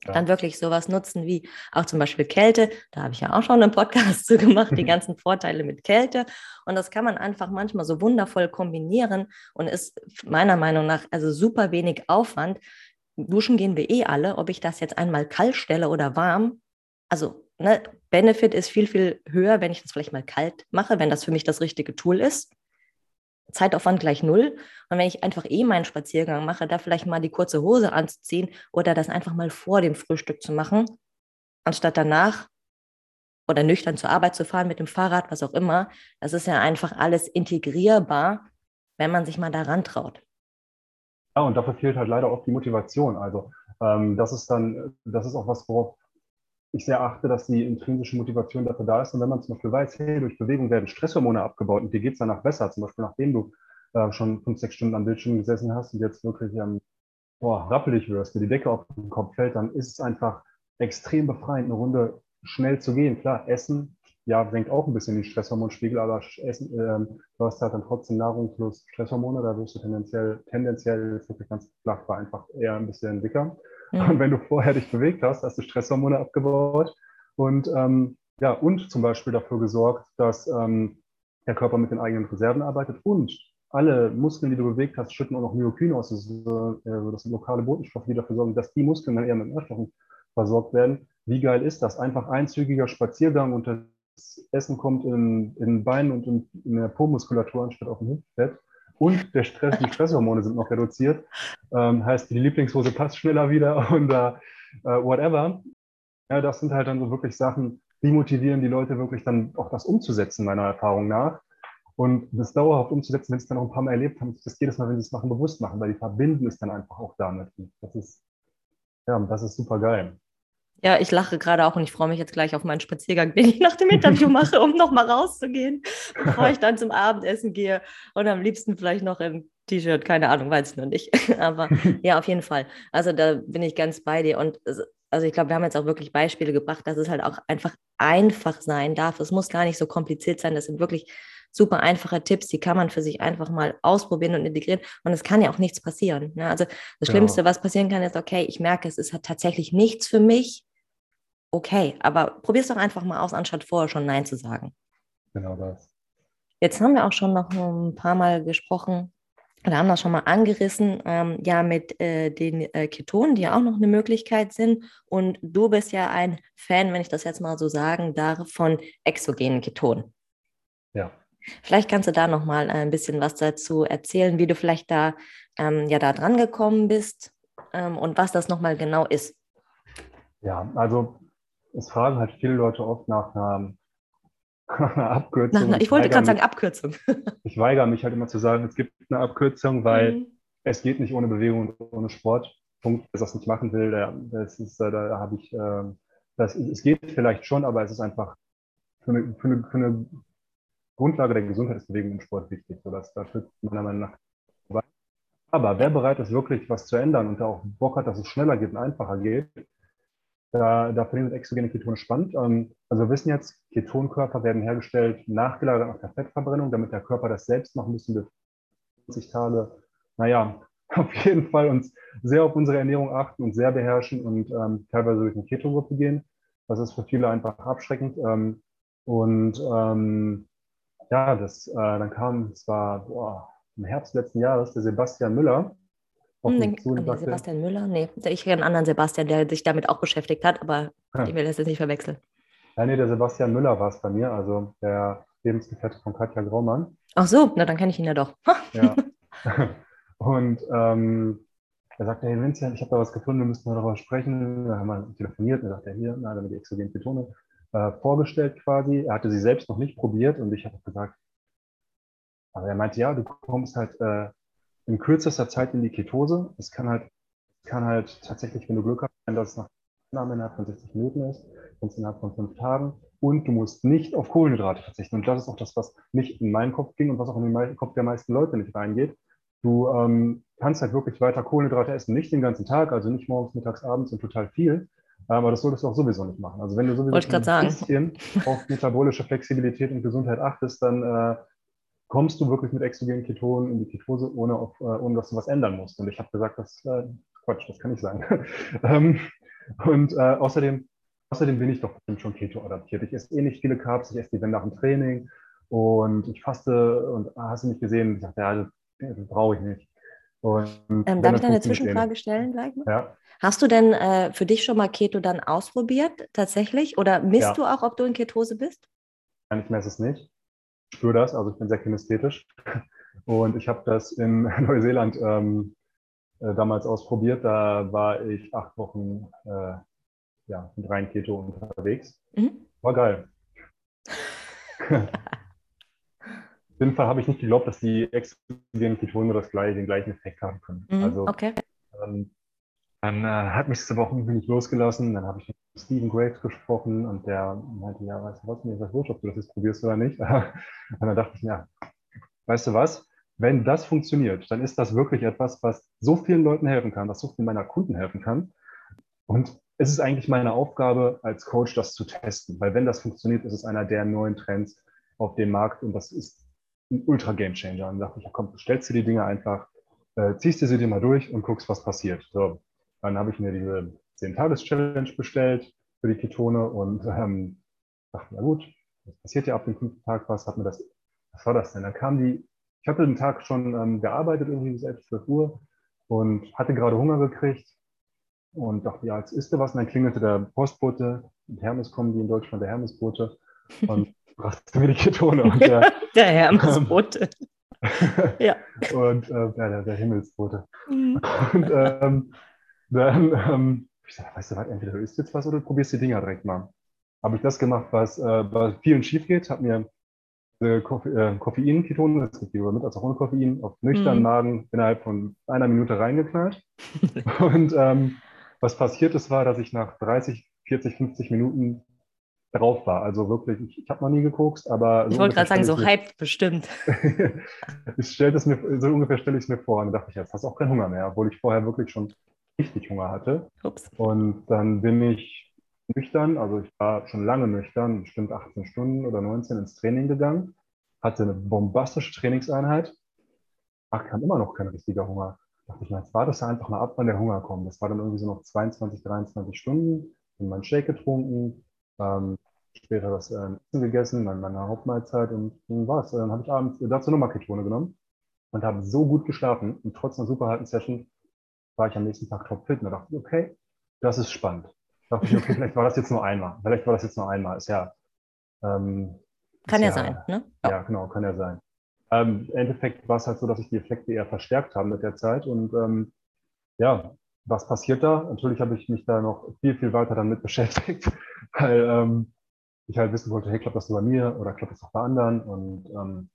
A: Ja. Dann wirklich sowas nutzen wie auch zum Beispiel Kälte. Da habe ich ja auch schon einen Podcast zu gemacht, die ganzen Vorteile mit Kälte. Und das kann man einfach manchmal so wundervoll kombinieren und ist meiner Meinung nach also super wenig Aufwand. Duschen gehen wir eh alle, ob ich das jetzt einmal kalt stelle oder warm. Also ne, Benefit ist viel, viel höher, wenn ich das vielleicht mal kalt mache, wenn das für mich das richtige Tool ist. Zeitaufwand gleich null. Und wenn ich einfach eh meinen Spaziergang mache, da vielleicht mal die kurze Hose anzuziehen oder das einfach mal vor dem Frühstück zu machen, anstatt danach oder nüchtern zur Arbeit zu fahren mit dem Fahrrad, was auch immer, das ist ja einfach alles integrierbar, wenn man sich mal daran traut.
B: Ja, und dafür fehlt halt leider oft die Motivation. Also ähm, das ist dann, das ist auch was, worauf ich sehr achte, dass die intrinsische Motivation dafür da ist. Und wenn man zum Beispiel weiß, hey, durch Bewegung werden Stresshormone abgebaut und dir geht es danach besser, zum Beispiel nachdem du äh, schon fünf, sechs Stunden am Bildschirm gesessen hast und jetzt wirklich ähm, boah, rappelig wirst, dir die Decke auf den Kopf fällt, dann ist es einfach extrem befreiend, eine Runde schnell zu gehen. Klar, Essen, ja, senkt auch ein bisschen den Stresshormonspiegel, aber Essen, ähm, du hast halt dann trotzdem Nahrung plus Stresshormone, da wirst du tendenziell, tendenziell wirklich ganz flach, war einfach eher ein bisschen dicker. Mhm. Und wenn du vorher dich bewegt hast, hast du Stresshormone abgebaut und ähm, ja, und zum Beispiel dafür gesorgt, dass ähm, der Körper mit den eigenen Reserven arbeitet und alle Muskeln, die du bewegt hast, schütten auch noch Myokin aus. Das, ist, äh, das sind lokale Botenstoffe, die dafür sorgen, dass die Muskeln dann eher mit Nährstoffen versorgt werden. Wie geil ist das? Einfach einzügiger Spaziergang und das Essen kommt in, in Beinen und in, in der Po-Muskulatur anstatt auf dem Hüftfett und der Stress, die Stresshormone sind noch reduziert. Ähm, heißt, die Lieblingshose passt schneller wieder und äh, whatever. Ja, das sind halt dann so wirklich Sachen, die motivieren die Leute wirklich dann auch das umzusetzen, meiner Erfahrung nach. Und das dauerhaft umzusetzen, wenn sie es dann auch ein paar Mal erlebt haben, das jedes Mal, wenn sie es machen, bewusst machen, weil die verbinden es dann einfach auch damit. Das ist, ja, das ist super geil.
A: Ja, ich lache gerade auch und ich freue mich jetzt gleich auf meinen Spaziergang, den ich nach dem Interview mache, um nochmal rauszugehen, bevor ich dann zum Abendessen gehe und am liebsten vielleicht noch im T-Shirt, keine Ahnung, weiß ich noch nicht. Aber ja, auf jeden Fall. Also da bin ich ganz bei dir und also ich glaube, wir haben jetzt auch wirklich Beispiele gebracht, dass es halt auch einfach einfach sein darf. Es muss gar nicht so kompliziert sein. Das sind wirklich super einfache Tipps, die kann man für sich einfach mal ausprobieren und integrieren. Und es kann ja auch nichts passieren. Ne? Also das Schlimmste, genau. was passieren kann, ist, okay, ich merke, es ist halt tatsächlich nichts für mich okay, aber probier es doch einfach mal aus, anstatt vorher schon Nein zu sagen.
B: Genau das.
A: Jetzt haben wir auch schon noch ein paar Mal gesprochen, wir haben das schon mal angerissen, ähm, ja, mit äh, den äh, Ketonen, die ja auch noch eine Möglichkeit sind. Und du bist ja ein Fan, wenn ich das jetzt mal so sagen darf, von exogenen Ketonen.
B: Ja.
A: Vielleicht kannst du da noch mal ein bisschen was dazu erzählen, wie du vielleicht da ähm, ja da dran gekommen bist ähm, und was das noch mal genau ist.
B: Ja, also es fragen halt viele Leute oft nach einer, nach einer Abkürzung.
A: Nach, ich wollte gerade sagen Abkürzung.
B: ich weigere mich halt immer zu sagen, es gibt eine Abkürzung, weil mhm. es geht nicht ohne Bewegung und ohne Sport. Punkt, wer das nicht machen will, der, das ist, äh, da habe ich, äh, das, es geht vielleicht schon, aber es ist einfach für eine, für eine, für eine Grundlage der Gesundheit ist Bewegung im Sport wichtig. So dass dafür meiner Meinung nach aber wer bereit ist, wirklich was zu ändern und da auch Bock hat, dass es schneller geht und einfacher geht, da, da findet exogene Ketone spannend. Ähm, also wir wissen jetzt, Ketonkörper werden hergestellt, nachgelagert nach der Fettverbrennung, damit der Körper das selbst noch ein bisschen 20 Tage, naja, auf jeden Fall uns sehr auf unsere Ernährung achten und sehr beherrschen und ähm, teilweise durch eine Ketogruppe gehen. Das ist für viele einfach abschreckend. Ähm, und ähm, ja, das, äh, dann kam, es war boah, im Herbst letzten Jahres, der Sebastian Müller,
A: auf hm, zu nee, Sebastian Müller? Nee, ich kenne einen anderen Sebastian, der sich damit auch beschäftigt hat, aber ja. ich will das jetzt nicht verwechseln.
B: Ja, nee, der Sebastian Müller war es bei mir, also der Lebensgefährte von Katja Graumann.
A: Ach so, na dann kenne ich ihn ja doch.
B: ja. Und ähm, er sagte, hey Vincent, ich habe da was gefunden, wir müssen darüber sprechen. Da haben wir telefoniert und er sagte, hier, na, dann die exogenen Ketone äh, vorgestellt quasi. Er hatte sie selbst noch nicht probiert und ich habe gesagt, aber er meinte, ja, du kommst halt äh, in kürzester Zeit in die Ketose. Es kann halt, kann halt tatsächlich, wenn du Glück hast, sein, dass es nach Annahme innerhalb von 60 Minuten ist, sonst innerhalb von fünf Tagen. Und du musst nicht auf Kohlenhydrate verzichten. Und das ist auch das, was nicht in meinen Kopf ging und was auch in den Kopf der meisten Leute nicht reingeht. Du ähm, kannst halt wirklich weiter Kohlenhydrate essen, nicht den ganzen Tag, also nicht morgens, mittags, abends und total viel. Aber das solltest du auch sowieso nicht machen. Also wenn du sowieso
A: ein
B: bisschen auf metabolische Flexibilität und Gesundheit achtest, dann äh, kommst du wirklich mit exogenen Ketonen in die Ketose, ohne, auf, äh, ohne dass du was ändern musst. Und ich habe gesagt, das äh, Quatsch, das kann ich sagen. ähm, Und äh, außerdem, außerdem bin ich doch schon Keto-adaptiert. Ich esse eh nicht viele Carbs, ich esse die wenn nach dem Training und ich faste und ah, hast du nicht gesehen? Ich dachte, ja, das, das brauche ich nicht.
A: Und ähm, darf ich da eine Zwischenfrage stellen gleich mal? Ja. Hast du denn äh, für dich schon mal Keto dann ausprobiert, tatsächlich? Oder misst ja. du auch, ob du in Ketose bist?
B: Nein, ich messe es nicht. Ich spüre das, also ich bin sehr kinästhetisch. Und ich habe das in Neuseeland ähm, äh, damals ausprobiert. Da war ich acht Wochen äh, ja, mit rein Keto unterwegs. Mhm. War geil. Auf jeden Fall habe ich nicht geglaubt, dass die exogenen Ketone das gleiche, den gleichen Effekt haben können.
A: Mhm, also, okay.
B: Ähm, dann äh, hat mich diese Woche nicht losgelassen. Dann habe ich mit Stephen Graves gesprochen und der meinte, ja, weißt du was, mir ist das wurscht, ob du das jetzt probierst oder nicht. und dann dachte ich, ja, weißt du was, wenn das funktioniert, dann ist das wirklich etwas, was so vielen Leuten helfen kann, was so vielen meiner Kunden helfen kann. Und es ist eigentlich meine Aufgabe als Coach, das zu testen, weil wenn das funktioniert, ist es einer der neuen Trends auf dem Markt und das ist ein ultra Game Changer. Und dann dachte ich, ja, komm, stellst du die Dinge einfach, äh, ziehst du sie dir mal durch und guckst, was passiert. So, dann habe ich mir diese 10-Tages-Challenge bestellt für die Ketone und ähm, dachte, na gut, was passiert ja ab dem fünften Tag was, hat mir das, was war das denn? Dann kam die ich hatte den Tag schon ähm, gearbeitet, irgendwie bis 11, 12 Uhr und hatte gerade Hunger gekriegt und dachte, ja, jetzt isst du was. Und dann klingelte der Postbote, mit Hermes kommen die in Deutschland, der Hermesbote und brachte mir die Ketone. Und
A: der, der Hermesbote.
B: ja. Und äh, ja, der, der Himmelsbote. Mhm. Und ähm, dann, ähm, ich sag, weißt du was, entweder du isst jetzt was oder du probierst die Dinger direkt mal. Habe ich das gemacht, was äh, bei vielen schief geht, habe mir äh, Koffein-Ketone, das gibt sowohl mit als auch ohne Koffein, auf nüchternen mhm. Magen innerhalb von einer Minute reingeknallt. und ähm, was passiert ist, war, dass ich nach 30, 40, 50 Minuten drauf war. Also wirklich, ich, ich habe noch nie gekokst, aber.
A: Ich so wollte gerade sagen, so hyped bestimmt.
B: ich stellte es mir, so ungefähr stelle ich es mir vor. Und dachte ich, jetzt hast du auch keinen Hunger mehr, obwohl ich vorher wirklich schon richtig Hunger hatte. Ups. Und dann bin ich nüchtern, also ich war schon lange nüchtern, bestimmt 18 Stunden oder 19 ins Training gegangen, hatte eine bombastische Trainingseinheit, ach, kam immer noch kein richtiger Hunger. Da dachte ich, jetzt war das einfach mal ab, wann der Hunger kommt. Das war dann irgendwie so noch 22, 23 Stunden, bin meinen Shake getrunken, ähm, später das äh, Essen gegessen, dann meine Hauptmahlzeit und dann war es. Dann habe ich abends dazu nochmal Ketone genommen und habe so gut geschlafen und trotz einer super harten Session war ich am nächsten Tag topfit und da dachte ich, okay, das ist spannend dachte ich, okay, vielleicht war das jetzt nur einmal. Vielleicht war das jetzt nur einmal. Ist ja. Ähm,
A: kann ist ja, ja, sein, ne?
B: Ja. ja, genau, kann ja sein. Ähm, Im Endeffekt war es halt so, dass sich die Effekte eher verstärkt haben mit der Zeit. Und ähm, ja, was passiert da? Natürlich habe ich mich da noch viel, viel weiter damit beschäftigt, weil ähm, ich halt wissen wollte, hey, klappt das nur bei mir oder klappt das auch bei anderen? Und ähm,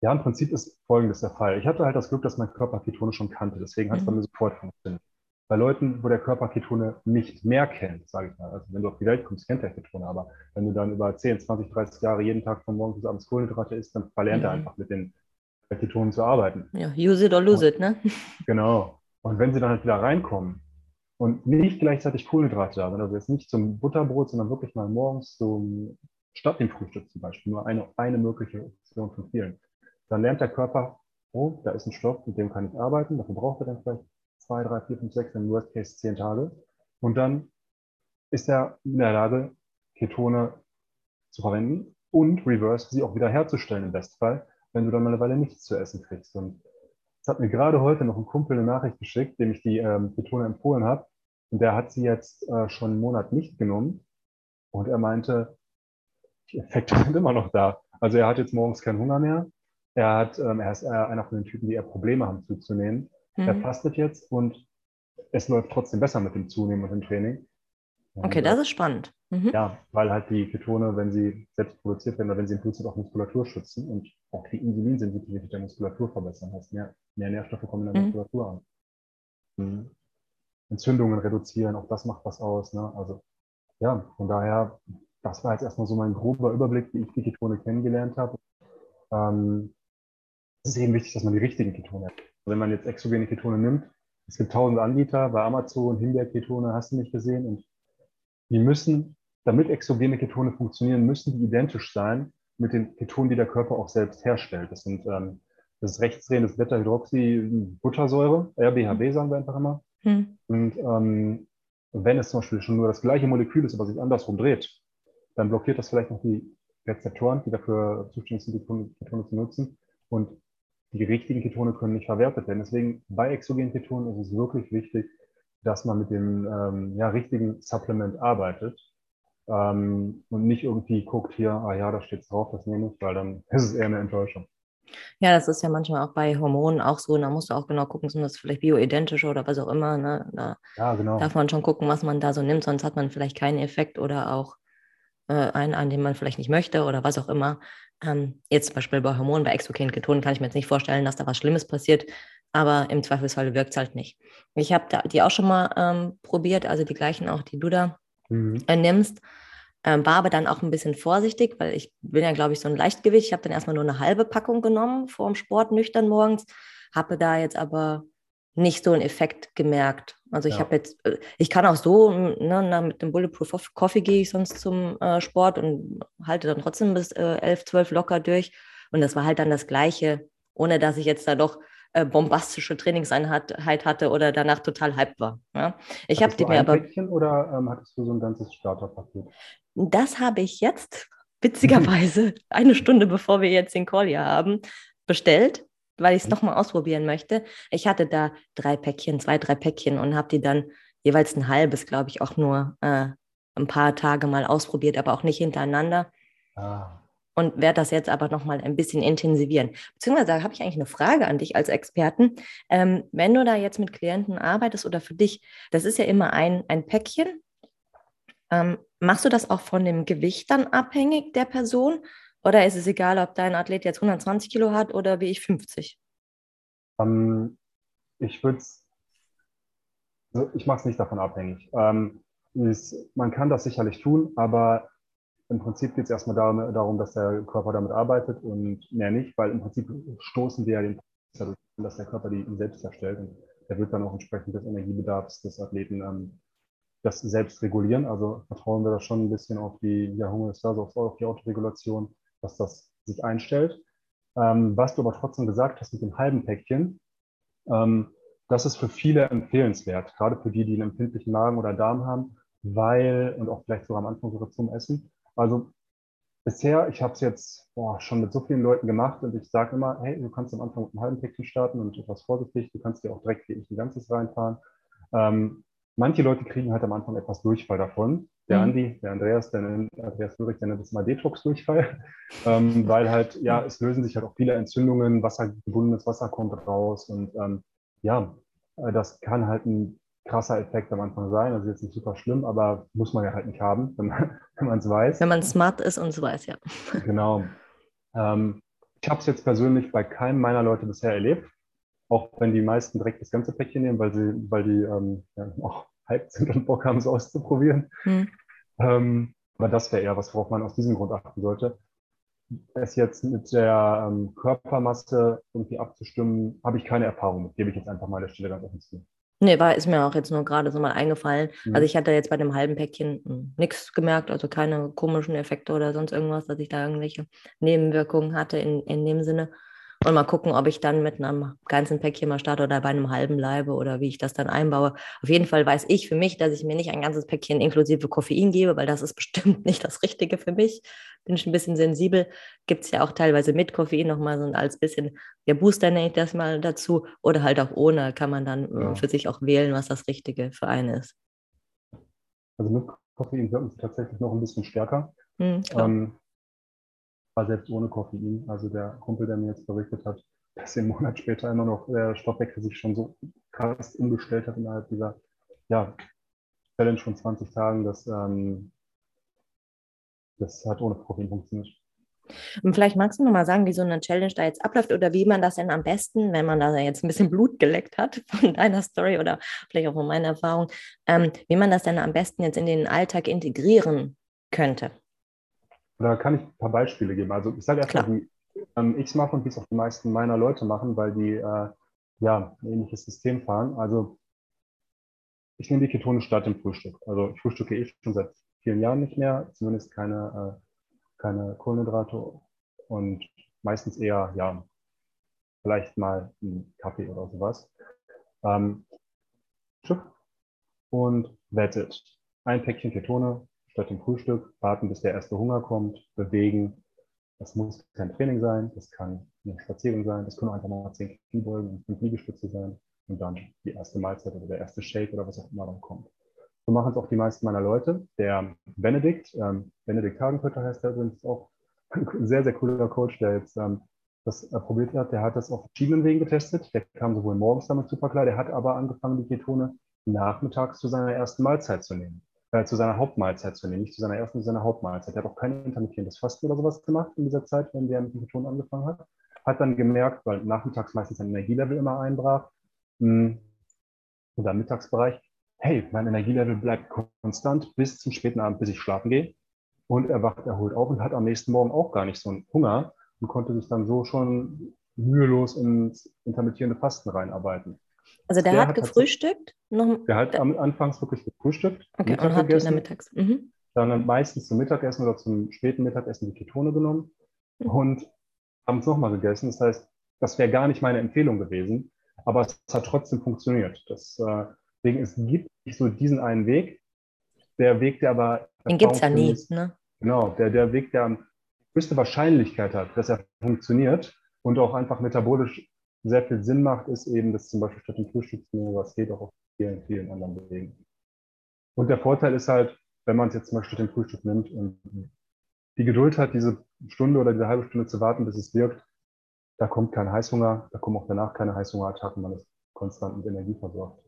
B: ja, im Prinzip ist Folgendes der Fall. Ich hatte halt das Glück, dass mein Körper Ketone schon kannte. Deswegen hat es mhm. bei mir sofort funktioniert bei Leuten, wo der Körper Ketone nicht mehr kennt, sage ich mal. Also wenn du auf die Welt kommst, kennt er Ketone, aber wenn du dann über 10, 20, 30 Jahre jeden Tag von morgens bis abends Kohlenhydrate isst, dann verlernt mhm. er einfach mit den Ketonen zu arbeiten.
A: Ja, use it or lose it, ne?
B: Genau. Und wenn sie dann halt wieder reinkommen und nicht gleichzeitig Kohlenhydrate haben, also jetzt nicht zum Butterbrot, sondern wirklich mal morgens zum, statt dem Frühstück zum Beispiel, nur eine, eine mögliche Option von vielen, dann lernt der Körper, oh, da ist ein Stoff, mit dem kann ich arbeiten, dafür braucht er dann vielleicht zwei, drei, vier, fünf, sechs, im Worst Case zehn Tage. Und dann ist er in der Lage, Ketone zu verwenden und reverse sie auch wieder herzustellen im Bestfall, wenn du dann mal eine Weile nichts zu essen kriegst. Und es hat mir gerade heute noch ein Kumpel eine Nachricht geschickt, dem ich die ähm, Ketone empfohlen habe. Und der hat sie jetzt äh, schon einen Monat nicht genommen. Und er meinte, die Effekte sind immer noch da. Also er hat jetzt morgens keinen Hunger mehr. Er, hat, ähm, er ist einer von den Typen, die eher Probleme haben zuzunehmen. Mhm. Er fastet jetzt und es läuft trotzdem besser mit dem Zunehmen und dem Training.
A: Und okay, das ist spannend.
B: Mhm. Ja, weil halt die Ketone, wenn sie selbst produziert werden oder wenn sie im Prinzip auch Muskulatur schützen und auch die Insulinsensitivität der Muskulatur verbessern, heißt mehr, mehr Nährstoffe kommen in der mhm. Muskulatur an. Mhm. Entzündungen reduzieren, auch das macht was aus. Ne? Also ja, von daher, das war jetzt erstmal so mein grober Überblick, wie ich die Ketone kennengelernt habe. Ähm, es ist eben wichtig, dass man die richtigen Ketone hat wenn man jetzt exogene Ketone nimmt, es gibt tausend Anbieter bei Amazon, Himbeerketone, hast du nicht gesehen. Und die müssen, damit exogene Ketone funktionieren, müssen die identisch sein mit den Ketonen, die der Körper auch selbst herstellt. Das sind ähm, das ist rechtsdrehendes Beta-Hydroxy-Buttersäure, RBHB sagen wir einfach immer. Hm. Und ähm, wenn es zum Beispiel schon nur das gleiche Molekül ist, aber sich andersrum dreht, dann blockiert das vielleicht noch die Rezeptoren, die dafür zuständig sind, die Ketone zu nutzen. Und die richtigen Ketone können nicht verwertet werden. Deswegen bei exogenen Ketonen ist es wirklich wichtig, dass man mit dem ähm, ja, richtigen Supplement arbeitet ähm, und nicht irgendwie guckt hier, ah ja, da steht drauf, das nehme ich, weil dann ist es eher eine Enttäuschung.
A: Ja, das ist ja manchmal auch bei Hormonen auch so. Da musst du auch genau gucken, sind das vielleicht bioidentische oder was auch immer. Ne? Da ja, genau. darf man schon gucken, was man da so nimmt, sonst hat man vielleicht keinen Effekt oder auch äh, einen, an den man vielleicht nicht möchte oder was auch immer. Ähm, jetzt zum Beispiel bei Hormonen, bei exogenen Ketonen kann ich mir jetzt nicht vorstellen, dass da was Schlimmes passiert, aber im Zweifelsfall wirkt es halt nicht. Ich habe die auch schon mal ähm, probiert, also die gleichen auch, die du da mhm. äh, nimmst. Ähm, war aber dann auch ein bisschen vorsichtig, weil ich bin ja, glaube ich, so ein Leichtgewicht. Ich habe dann erstmal nur eine halbe Packung genommen vor dem Sport nüchtern morgens, habe da jetzt aber nicht so einen Effekt gemerkt. Also ich ja. habe jetzt, äh, ich kann auch so, ne, mit dem Bulletproof Coffee gehe ich sonst zum äh, Sport und halte dann trotzdem bis äh, 11, 12 locker durch. Und das war halt dann das Gleiche, ohne dass ich jetzt da doch äh, bombastische Trainingseinheit hatte oder danach total hype war. Ja? Ich habe die mir aber.
B: Päckchen oder ähm, hattest du so ein ganzes Starterpaket?
A: Das habe ich jetzt, witzigerweise, eine Stunde bevor wir jetzt den Call hier haben, bestellt, weil ich es mhm. nochmal ausprobieren möchte. Ich hatte da drei Päckchen, zwei, drei Päckchen und habe die dann jeweils ein halbes, glaube ich, auch nur äh, ein paar Tage mal ausprobiert, aber auch nicht hintereinander. Ah. Und werde das jetzt aber nochmal ein bisschen intensivieren. Beziehungsweise habe ich eigentlich eine Frage an dich als Experten. Ähm, wenn du da jetzt mit Klienten arbeitest oder für dich, das ist ja immer ein, ein Päckchen ähm, machst du das auch von dem Gewicht dann abhängig der Person? Oder ist es egal, ob dein Athlet jetzt 120 Kilo hat oder wie ich 50?
B: Ähm, ich würde also ich mache es nicht davon abhängig. Ähm, ist, man kann das sicherlich tun, aber im Prinzip geht es erstmal darum, darum, dass der Körper damit arbeitet und mehr nicht, weil im Prinzip stoßen wir ja den Prozess, dass der Körper die selbst herstellt und der wird dann auch entsprechend des Energiebedarfs des Athleten ähm, das selbst regulieren. Also vertrauen wir da schon ein bisschen auf die ja, Homöostase, auf, auf die Autoregulation, dass das sich einstellt. Ähm, was du aber trotzdem gesagt hast mit dem halben Päckchen, ähm, das ist für viele empfehlenswert, gerade für die, die einen empfindlichen Magen oder Darm haben, weil, und auch vielleicht sogar am Anfang sogar zum Essen. Also bisher, ich habe es jetzt boah, schon mit so vielen Leuten gemacht und ich sage immer, hey, du kannst am Anfang mit einem halben Päckchen starten und etwas vorsichtig, du kannst dir auch direkt wie ich ein ganzes reinfahren. Ähm, manche Leute kriegen halt am Anfang etwas Durchfall davon. Der mhm. Andi, der Andreas, der Andreas Ulrich, der nennt es mal Detox-Durchfall, ähm, weil halt, ja, es lösen sich halt auch viele Entzündungen, wassergebundenes Wasser kommt raus und ähm, ja, äh, das kann halt ein krasser Effekt am Anfang sein. Also jetzt nicht super schlimm, aber muss man ja halt nicht haben, wenn man es weiß.
A: Wenn man smart ist und es weiß, ja.
B: Genau. Ähm, ich habe es jetzt persönlich bei keinem meiner Leute bisher erlebt auch wenn die meisten direkt das ganze Päckchen nehmen, weil sie, weil die ähm, ja, auch hyped sind und Bock haben, es auszuprobieren. Mhm. Ähm, aber das wäre eher was, worauf man aus diesem Grund achten sollte. Es jetzt mit der ähm, Körpermasse irgendwie abzustimmen, habe ich keine Erfahrung mit, gebe ich jetzt einfach mal an der Stelle ganz offen zu.
A: Nee, war, ist mir auch jetzt nur gerade so mal eingefallen. Mhm. Also ich hatte jetzt bei dem halben Päckchen hm, nichts gemerkt, also keine komischen Effekte oder sonst irgendwas, dass ich da irgendwelche Nebenwirkungen hatte in, in dem Sinne. Und mal gucken, ob ich dann mit einem ganzen Päckchen mal starte oder bei einem halben bleibe oder wie ich das dann einbaue. Auf jeden Fall weiß ich für mich, dass ich mir nicht ein ganzes Päckchen inklusive Koffein gebe, weil das ist bestimmt nicht das Richtige für mich. Bin ich ein bisschen sensibel. Gibt es ja auch teilweise mit Koffein nochmal so als bisschen, der Booster nenne ich das mal dazu. Oder halt auch ohne, kann man dann ja. für sich auch wählen, was das Richtige für einen ist.
B: Also mit Koffein wirken sie tatsächlich noch ein bisschen stärker. Mhm, ähm, war selbst ohne Koffein. Also der Kumpel, der mir jetzt berichtet hat, dass einen Monat später immer noch der Stoffwechsel sich schon so krass umgestellt hat innerhalb dieser ja, Challenge von 20 Tagen, dass ähm, das hat ohne Koffein funktioniert.
A: Und vielleicht magst du noch mal sagen, wie so eine Challenge da jetzt abläuft oder wie man das denn am besten, wenn man da jetzt ein bisschen Blut geleckt hat von deiner Story oder vielleicht auch von meiner Erfahrung, ähm, wie man das denn am besten jetzt in den Alltag integrieren könnte.
B: Da kann ich ein paar Beispiele geben. Also ich sage erstmal, wie ähm, ich es mache und wie es auch die meisten meiner Leute machen, weil die äh, ja ein ähnliches System fahren. Also ich nehme die Ketone statt im Frühstück. Also ich frühstücke eh schon seit vielen Jahren nicht mehr, zumindest keine, äh, keine Kohlenhydrate und meistens eher, ja, vielleicht mal einen Kaffee oder sowas. Ähm, und wettet. Ein Päckchen Ketone statt dem Frühstück, warten, bis der erste Hunger kommt, bewegen. Das muss kein Training sein, das kann eine Spaziergang sein, das können einfach mal 10 Kniebeugen und 5 Liegestütze sein und dann die erste Mahlzeit oder der erste Shake oder was auch immer dann kommt. So machen es auch die meisten meiner Leute. Der Benedikt, ähm, Benedikt Hagenkötter heißt er übrigens auch, ein sehr, sehr cooler Coach, der jetzt ähm, das äh, probiert hat. Der hat das auf verschiedenen Wegen getestet. Der kam sowohl morgens damit super klar, der hat aber angefangen, die Ketone nachmittags zu seiner ersten Mahlzeit zu nehmen. Äh, zu seiner Hauptmahlzeit zu nehmen, nicht zu seiner ersten, zu seiner Hauptmahlzeit. Der hat auch kein intermittierendes Fasten oder sowas gemacht in dieser Zeit, wenn der mit dem Ketonen angefangen hat. Hat dann gemerkt, weil nachmittags meistens sein Energielevel immer einbrach, mh, hm, oder im Mittagsbereich, hey, mein Energielevel bleibt konstant bis zum späten Abend, bis ich schlafen gehe. Und er wacht erholt auf und hat am nächsten Morgen auch gar nicht so einen Hunger und konnte sich dann so schon mühelos ins intermittierende Fasten reinarbeiten.
A: Also der, der hat, hat gefrühstückt?
B: Noch, der hat am Anfangs wirklich gefrühstückt.
A: Okay, Mittag und hat gegessen, mittags. Mhm.
B: Dann meistens zum Mittagessen oder zum späten Mittagessen die Ketone genommen mhm. und abends nochmal gegessen. Das heißt, das wäre gar nicht meine Empfehlung gewesen, aber es hat trotzdem funktioniert. Das, äh, deswegen, es gibt nicht so diesen einen Weg. Der Weg, der aber.
A: Den gibt es ja nie. Ne?
B: Genau, der, der Weg, der am höchste Wahrscheinlichkeit hat, dass er funktioniert und auch einfach metabolisch sehr viel Sinn macht, ist eben, dass zum Beispiel statt dem Frühstück zu nehmen, was geht auch auf vielen, vielen anderen Wegen. Und der Vorteil ist halt, wenn man es jetzt zum Beispiel statt dem Frühstück nimmt und die Geduld hat, diese Stunde oder diese halbe Stunde zu warten, bis es wirkt, da kommt kein Heißhunger, da kommen auch danach keine Heißhungerattacken, man ist konstant mit Energie versorgt.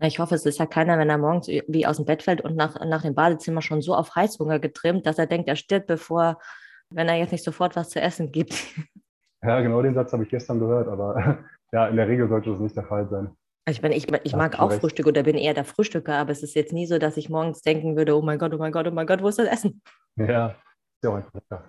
A: Ich hoffe, es ist ja keiner, wenn er morgens wie aus dem Bett fällt und nach, nach dem Badezimmer schon so auf Heißhunger getrimmt, dass er denkt, er stirbt, bevor, wenn er jetzt nicht sofort was zu essen gibt.
B: Ja, genau den Satz habe ich gestern gehört, aber ja, in der Regel sollte das nicht der Fall sein.
A: Also ich meine, ich, ich mag auch recht. Frühstück oder bin eher der Frühstücker, aber es ist jetzt nie so, dass ich morgens denken würde, oh mein Gott, oh mein Gott, oh mein Gott, wo ist das Essen?
B: Ja, ist ja auch einfach.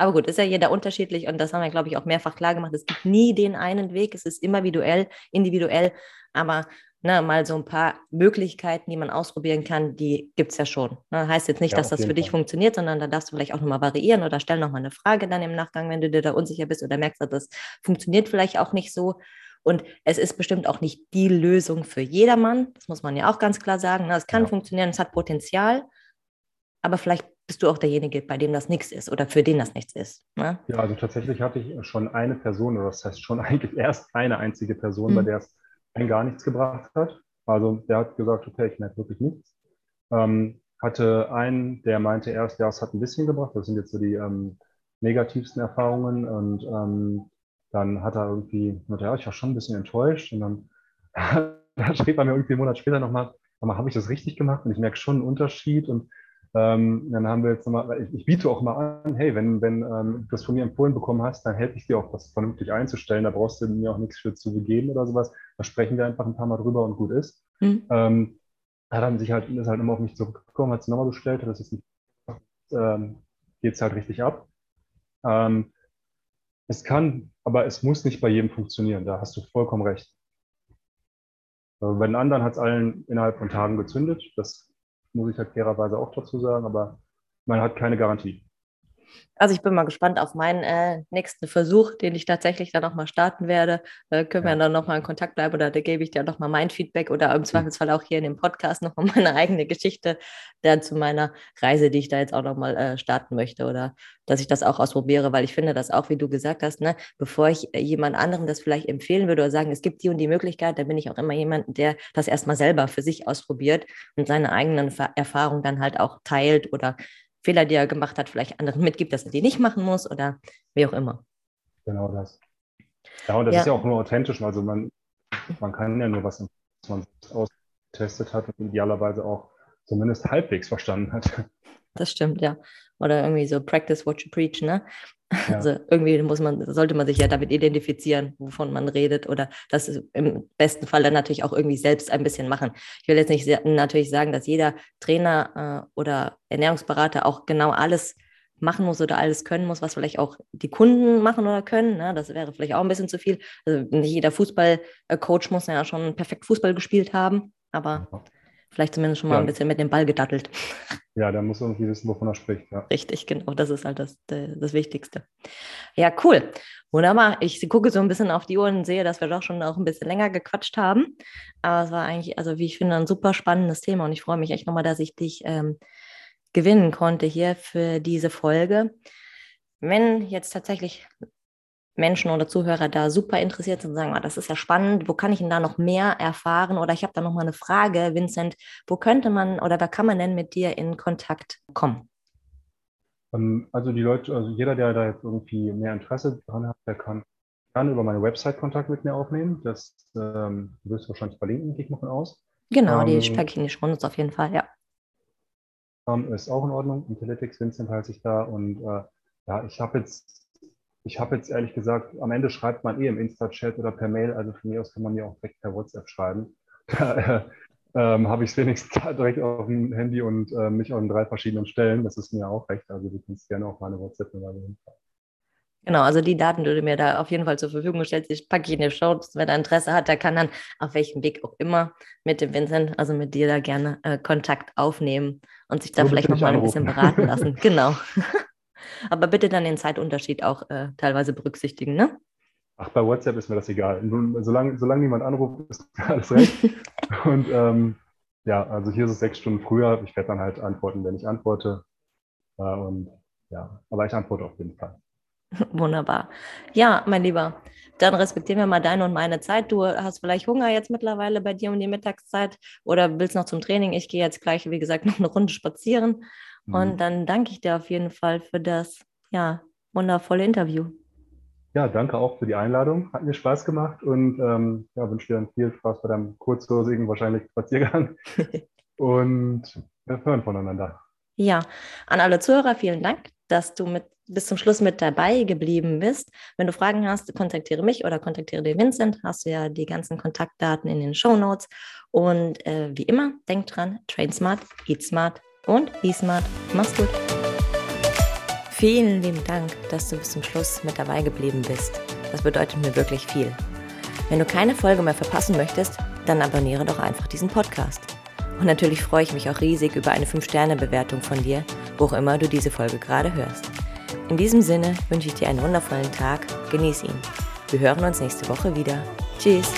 A: Aber gut, ist ja jeder unterschiedlich und das haben wir, glaube ich, auch mehrfach klar gemacht. Es gibt nie den einen Weg, es ist immer individuell, individuell, aber ne, mal so ein paar Möglichkeiten, die man ausprobieren kann, die gibt es ja schon. Ne? Heißt jetzt nicht, ja, dass das für dich Fall. funktioniert, sondern da darfst du vielleicht auch nochmal variieren oder stell nochmal eine Frage dann im Nachgang, wenn du dir da unsicher bist oder merkst, dass das funktioniert vielleicht auch nicht so. Und es ist bestimmt auch nicht die Lösung für jedermann. Das muss man ja auch ganz klar sagen. Ne? Es kann ja. funktionieren, es hat Potenzial, aber vielleicht bist du auch derjenige, bei dem das nichts ist oder für den das nichts ist. Ne?
B: Ja, also tatsächlich hatte ich schon eine Person, oder das heißt schon eigentlich erst eine einzige Person, mhm. bei der es gar nichts gebracht hat. Also der hat gesagt, okay, ich merke wirklich nichts. Ähm, hatte einen, der meinte erst, ja, es hat ein bisschen gebracht. Das sind jetzt so die ähm, negativsten Erfahrungen. Und ähm, dann hat er irgendwie, ja, ich war schon ein bisschen enttäuscht. Und dann, dann schrieb er mir irgendwie einen Monat später nochmal, habe ich das richtig gemacht? Und ich merke schon einen Unterschied. Und ähm, dann haben wir jetzt nochmal, ich, ich, biete auch mal an, hey, wenn, wenn ähm, du das von mir empfohlen bekommen hast, dann helfe ich dir auch, das vernünftig einzustellen. Da brauchst du mir auch nichts für zu begeben oder sowas. Da sprechen wir einfach ein paar Mal drüber und gut ist. Mhm. Ähm, hat dann sich halt, ist halt immer auf mich zurückgekommen, hat es nochmal bestellt, das jetzt nicht, ähm, geht es halt richtig ab. Ähm, es kann, aber es muss nicht bei jedem funktionieren. Da hast du vollkommen recht. Bei den anderen hat es allen innerhalb von Tagen gezündet. Das muss ich halt fairerweise auch dazu sagen, aber man hat keine Garantie.
A: Also ich bin mal gespannt auf meinen äh, nächsten Versuch, den ich tatsächlich dann nochmal starten werde. Äh, können wir dann nochmal in Kontakt bleiben oder da gebe ich dir nochmal mein Feedback oder im Zweifelsfall auch hier in dem Podcast nochmal meine eigene Geschichte dann zu meiner Reise, die ich da jetzt auch nochmal äh, starten möchte oder dass ich das auch ausprobiere, weil ich finde das auch, wie du gesagt hast, ne, bevor ich äh, jemand anderem das vielleicht empfehlen würde oder sagen, es gibt die und die Möglichkeit, dann bin ich auch immer jemand, der das erstmal selber für sich ausprobiert und seine eigenen Erfahrungen dann halt auch teilt oder Fehler, die er gemacht hat, vielleicht anderen mitgibt, dass er die nicht machen muss oder wie auch immer.
B: Genau das. Ja, und das ja. ist ja auch nur authentisch. Also man, man kann ja nur was, was man ausgetestet hat und idealerweise auch zumindest halbwegs verstanden hat.
A: Das stimmt, ja. Oder irgendwie so practice what you preach, ne? Ja. Also irgendwie muss man, sollte man sich ja damit identifizieren, wovon man redet oder das im besten Fall dann natürlich auch irgendwie selbst ein bisschen machen. Ich will jetzt nicht natürlich sagen, dass jeder Trainer äh, oder Ernährungsberater auch genau alles machen muss oder alles können muss, was vielleicht auch die Kunden machen oder können. Ne? Das wäre vielleicht auch ein bisschen zu viel. Also nicht jeder Fußballcoach muss ja schon perfekt Fußball gespielt haben, aber vielleicht zumindest schon mal ja. ein bisschen mit dem Ball gedattelt.
B: Ja, der muss irgendwie wissen, wovon er spricht. Ja.
A: Richtig, genau. Das ist halt das, das Wichtigste. Ja, cool. Wunderbar. Ich gucke so ein bisschen auf die Uhr und sehe, dass wir doch schon auch ein bisschen länger gequatscht haben. Aber es war eigentlich, also wie ich finde, ein super spannendes Thema und ich freue mich echt nochmal, dass ich dich ähm, gewinnen konnte hier für diese Folge. Wenn jetzt tatsächlich Menschen oder Zuhörer da super interessiert sind und sagen, oh, das ist ja spannend, wo kann ich denn da noch mehr erfahren? Oder ich habe da noch mal eine Frage, Vincent, wo könnte man oder da kann man denn mit dir in Kontakt kommen?
B: Ähm, also die Leute, also jeder, der da jetzt irgendwie mehr Interesse dran hat, der kann gerne über meine Website Kontakt mit mir aufnehmen. Das ähm, wirst du wahrscheinlich verlinken, gehe ich mal von aus.
A: Genau, ähm, die packe ich in die Shownotes auf jeden Fall, ja.
B: ist auch in Ordnung. Intellytics Vincent heiße ich da und äh, ja, ich habe jetzt ich habe jetzt ehrlich gesagt, am Ende schreibt man eh im Insta-Chat oder per Mail, also von mir aus kann man mir auch direkt per WhatsApp schreiben. Da äh, ähm, habe ich es wenigstens direkt auf dem Handy und äh, mich an drei verschiedenen Stellen. Das ist mir auch recht. Also du kannst gerne auch meine WhatsApp-Nummer
A: Genau, also die Daten, die du mir da auf jeden Fall zur Verfügung stellst, ich packe ich in die Show. Wer da Interesse hat, der kann dann auf welchem Weg auch immer mit dem Vincent, also mit dir da gerne äh, Kontakt aufnehmen und sich da so vielleicht nochmal ein bisschen beraten lassen. genau. Aber bitte dann den Zeitunterschied auch äh, teilweise berücksichtigen, ne?
B: Ach, bei WhatsApp ist mir das egal. Solange, solange niemand anruft, ist alles recht. Und ähm, ja, also hier ist es sechs Stunden früher. Ich werde dann halt antworten, wenn ich antworte. Äh, und ja, aber ich antworte auf jeden Fall.
A: Wunderbar. Ja, mein Lieber, dann respektieren wir mal deine und meine Zeit. Du hast vielleicht Hunger jetzt mittlerweile bei dir um die Mittagszeit oder willst noch zum Training. Ich gehe jetzt gleich, wie gesagt, noch eine Runde spazieren. Und mhm. dann danke ich dir auf jeden Fall für das ja, wundervolle Interview.
B: Ja, danke auch für die Einladung. Hat mir Spaß gemacht und ähm, ja, wünsche dir dann viel Spaß bei deinem kurzlosigen, wahrscheinlich Spaziergang. und wir hören voneinander.
A: Ja, an alle Zuhörer vielen Dank, dass du mit, bis zum Schluss mit dabei geblieben bist. Wenn du Fragen hast, kontaktiere mich oder kontaktiere den Vincent. Hast du ja die ganzen Kontaktdaten in den Show Notes. Und äh, wie immer, denk dran, train smart, eat smart und be smart. Mach's gut. Vielen lieben Dank, dass du bis zum Schluss mit dabei geblieben bist. Das bedeutet mir wirklich viel. Wenn du keine Folge mehr verpassen möchtest, dann abonniere doch einfach diesen Podcast. Und natürlich freue ich mich auch riesig über eine 5-Sterne-Bewertung von dir, wo auch immer du diese Folge gerade hörst. In diesem Sinne wünsche ich dir einen wundervollen Tag, genieß ihn. Wir hören uns nächste Woche wieder. Tschüss.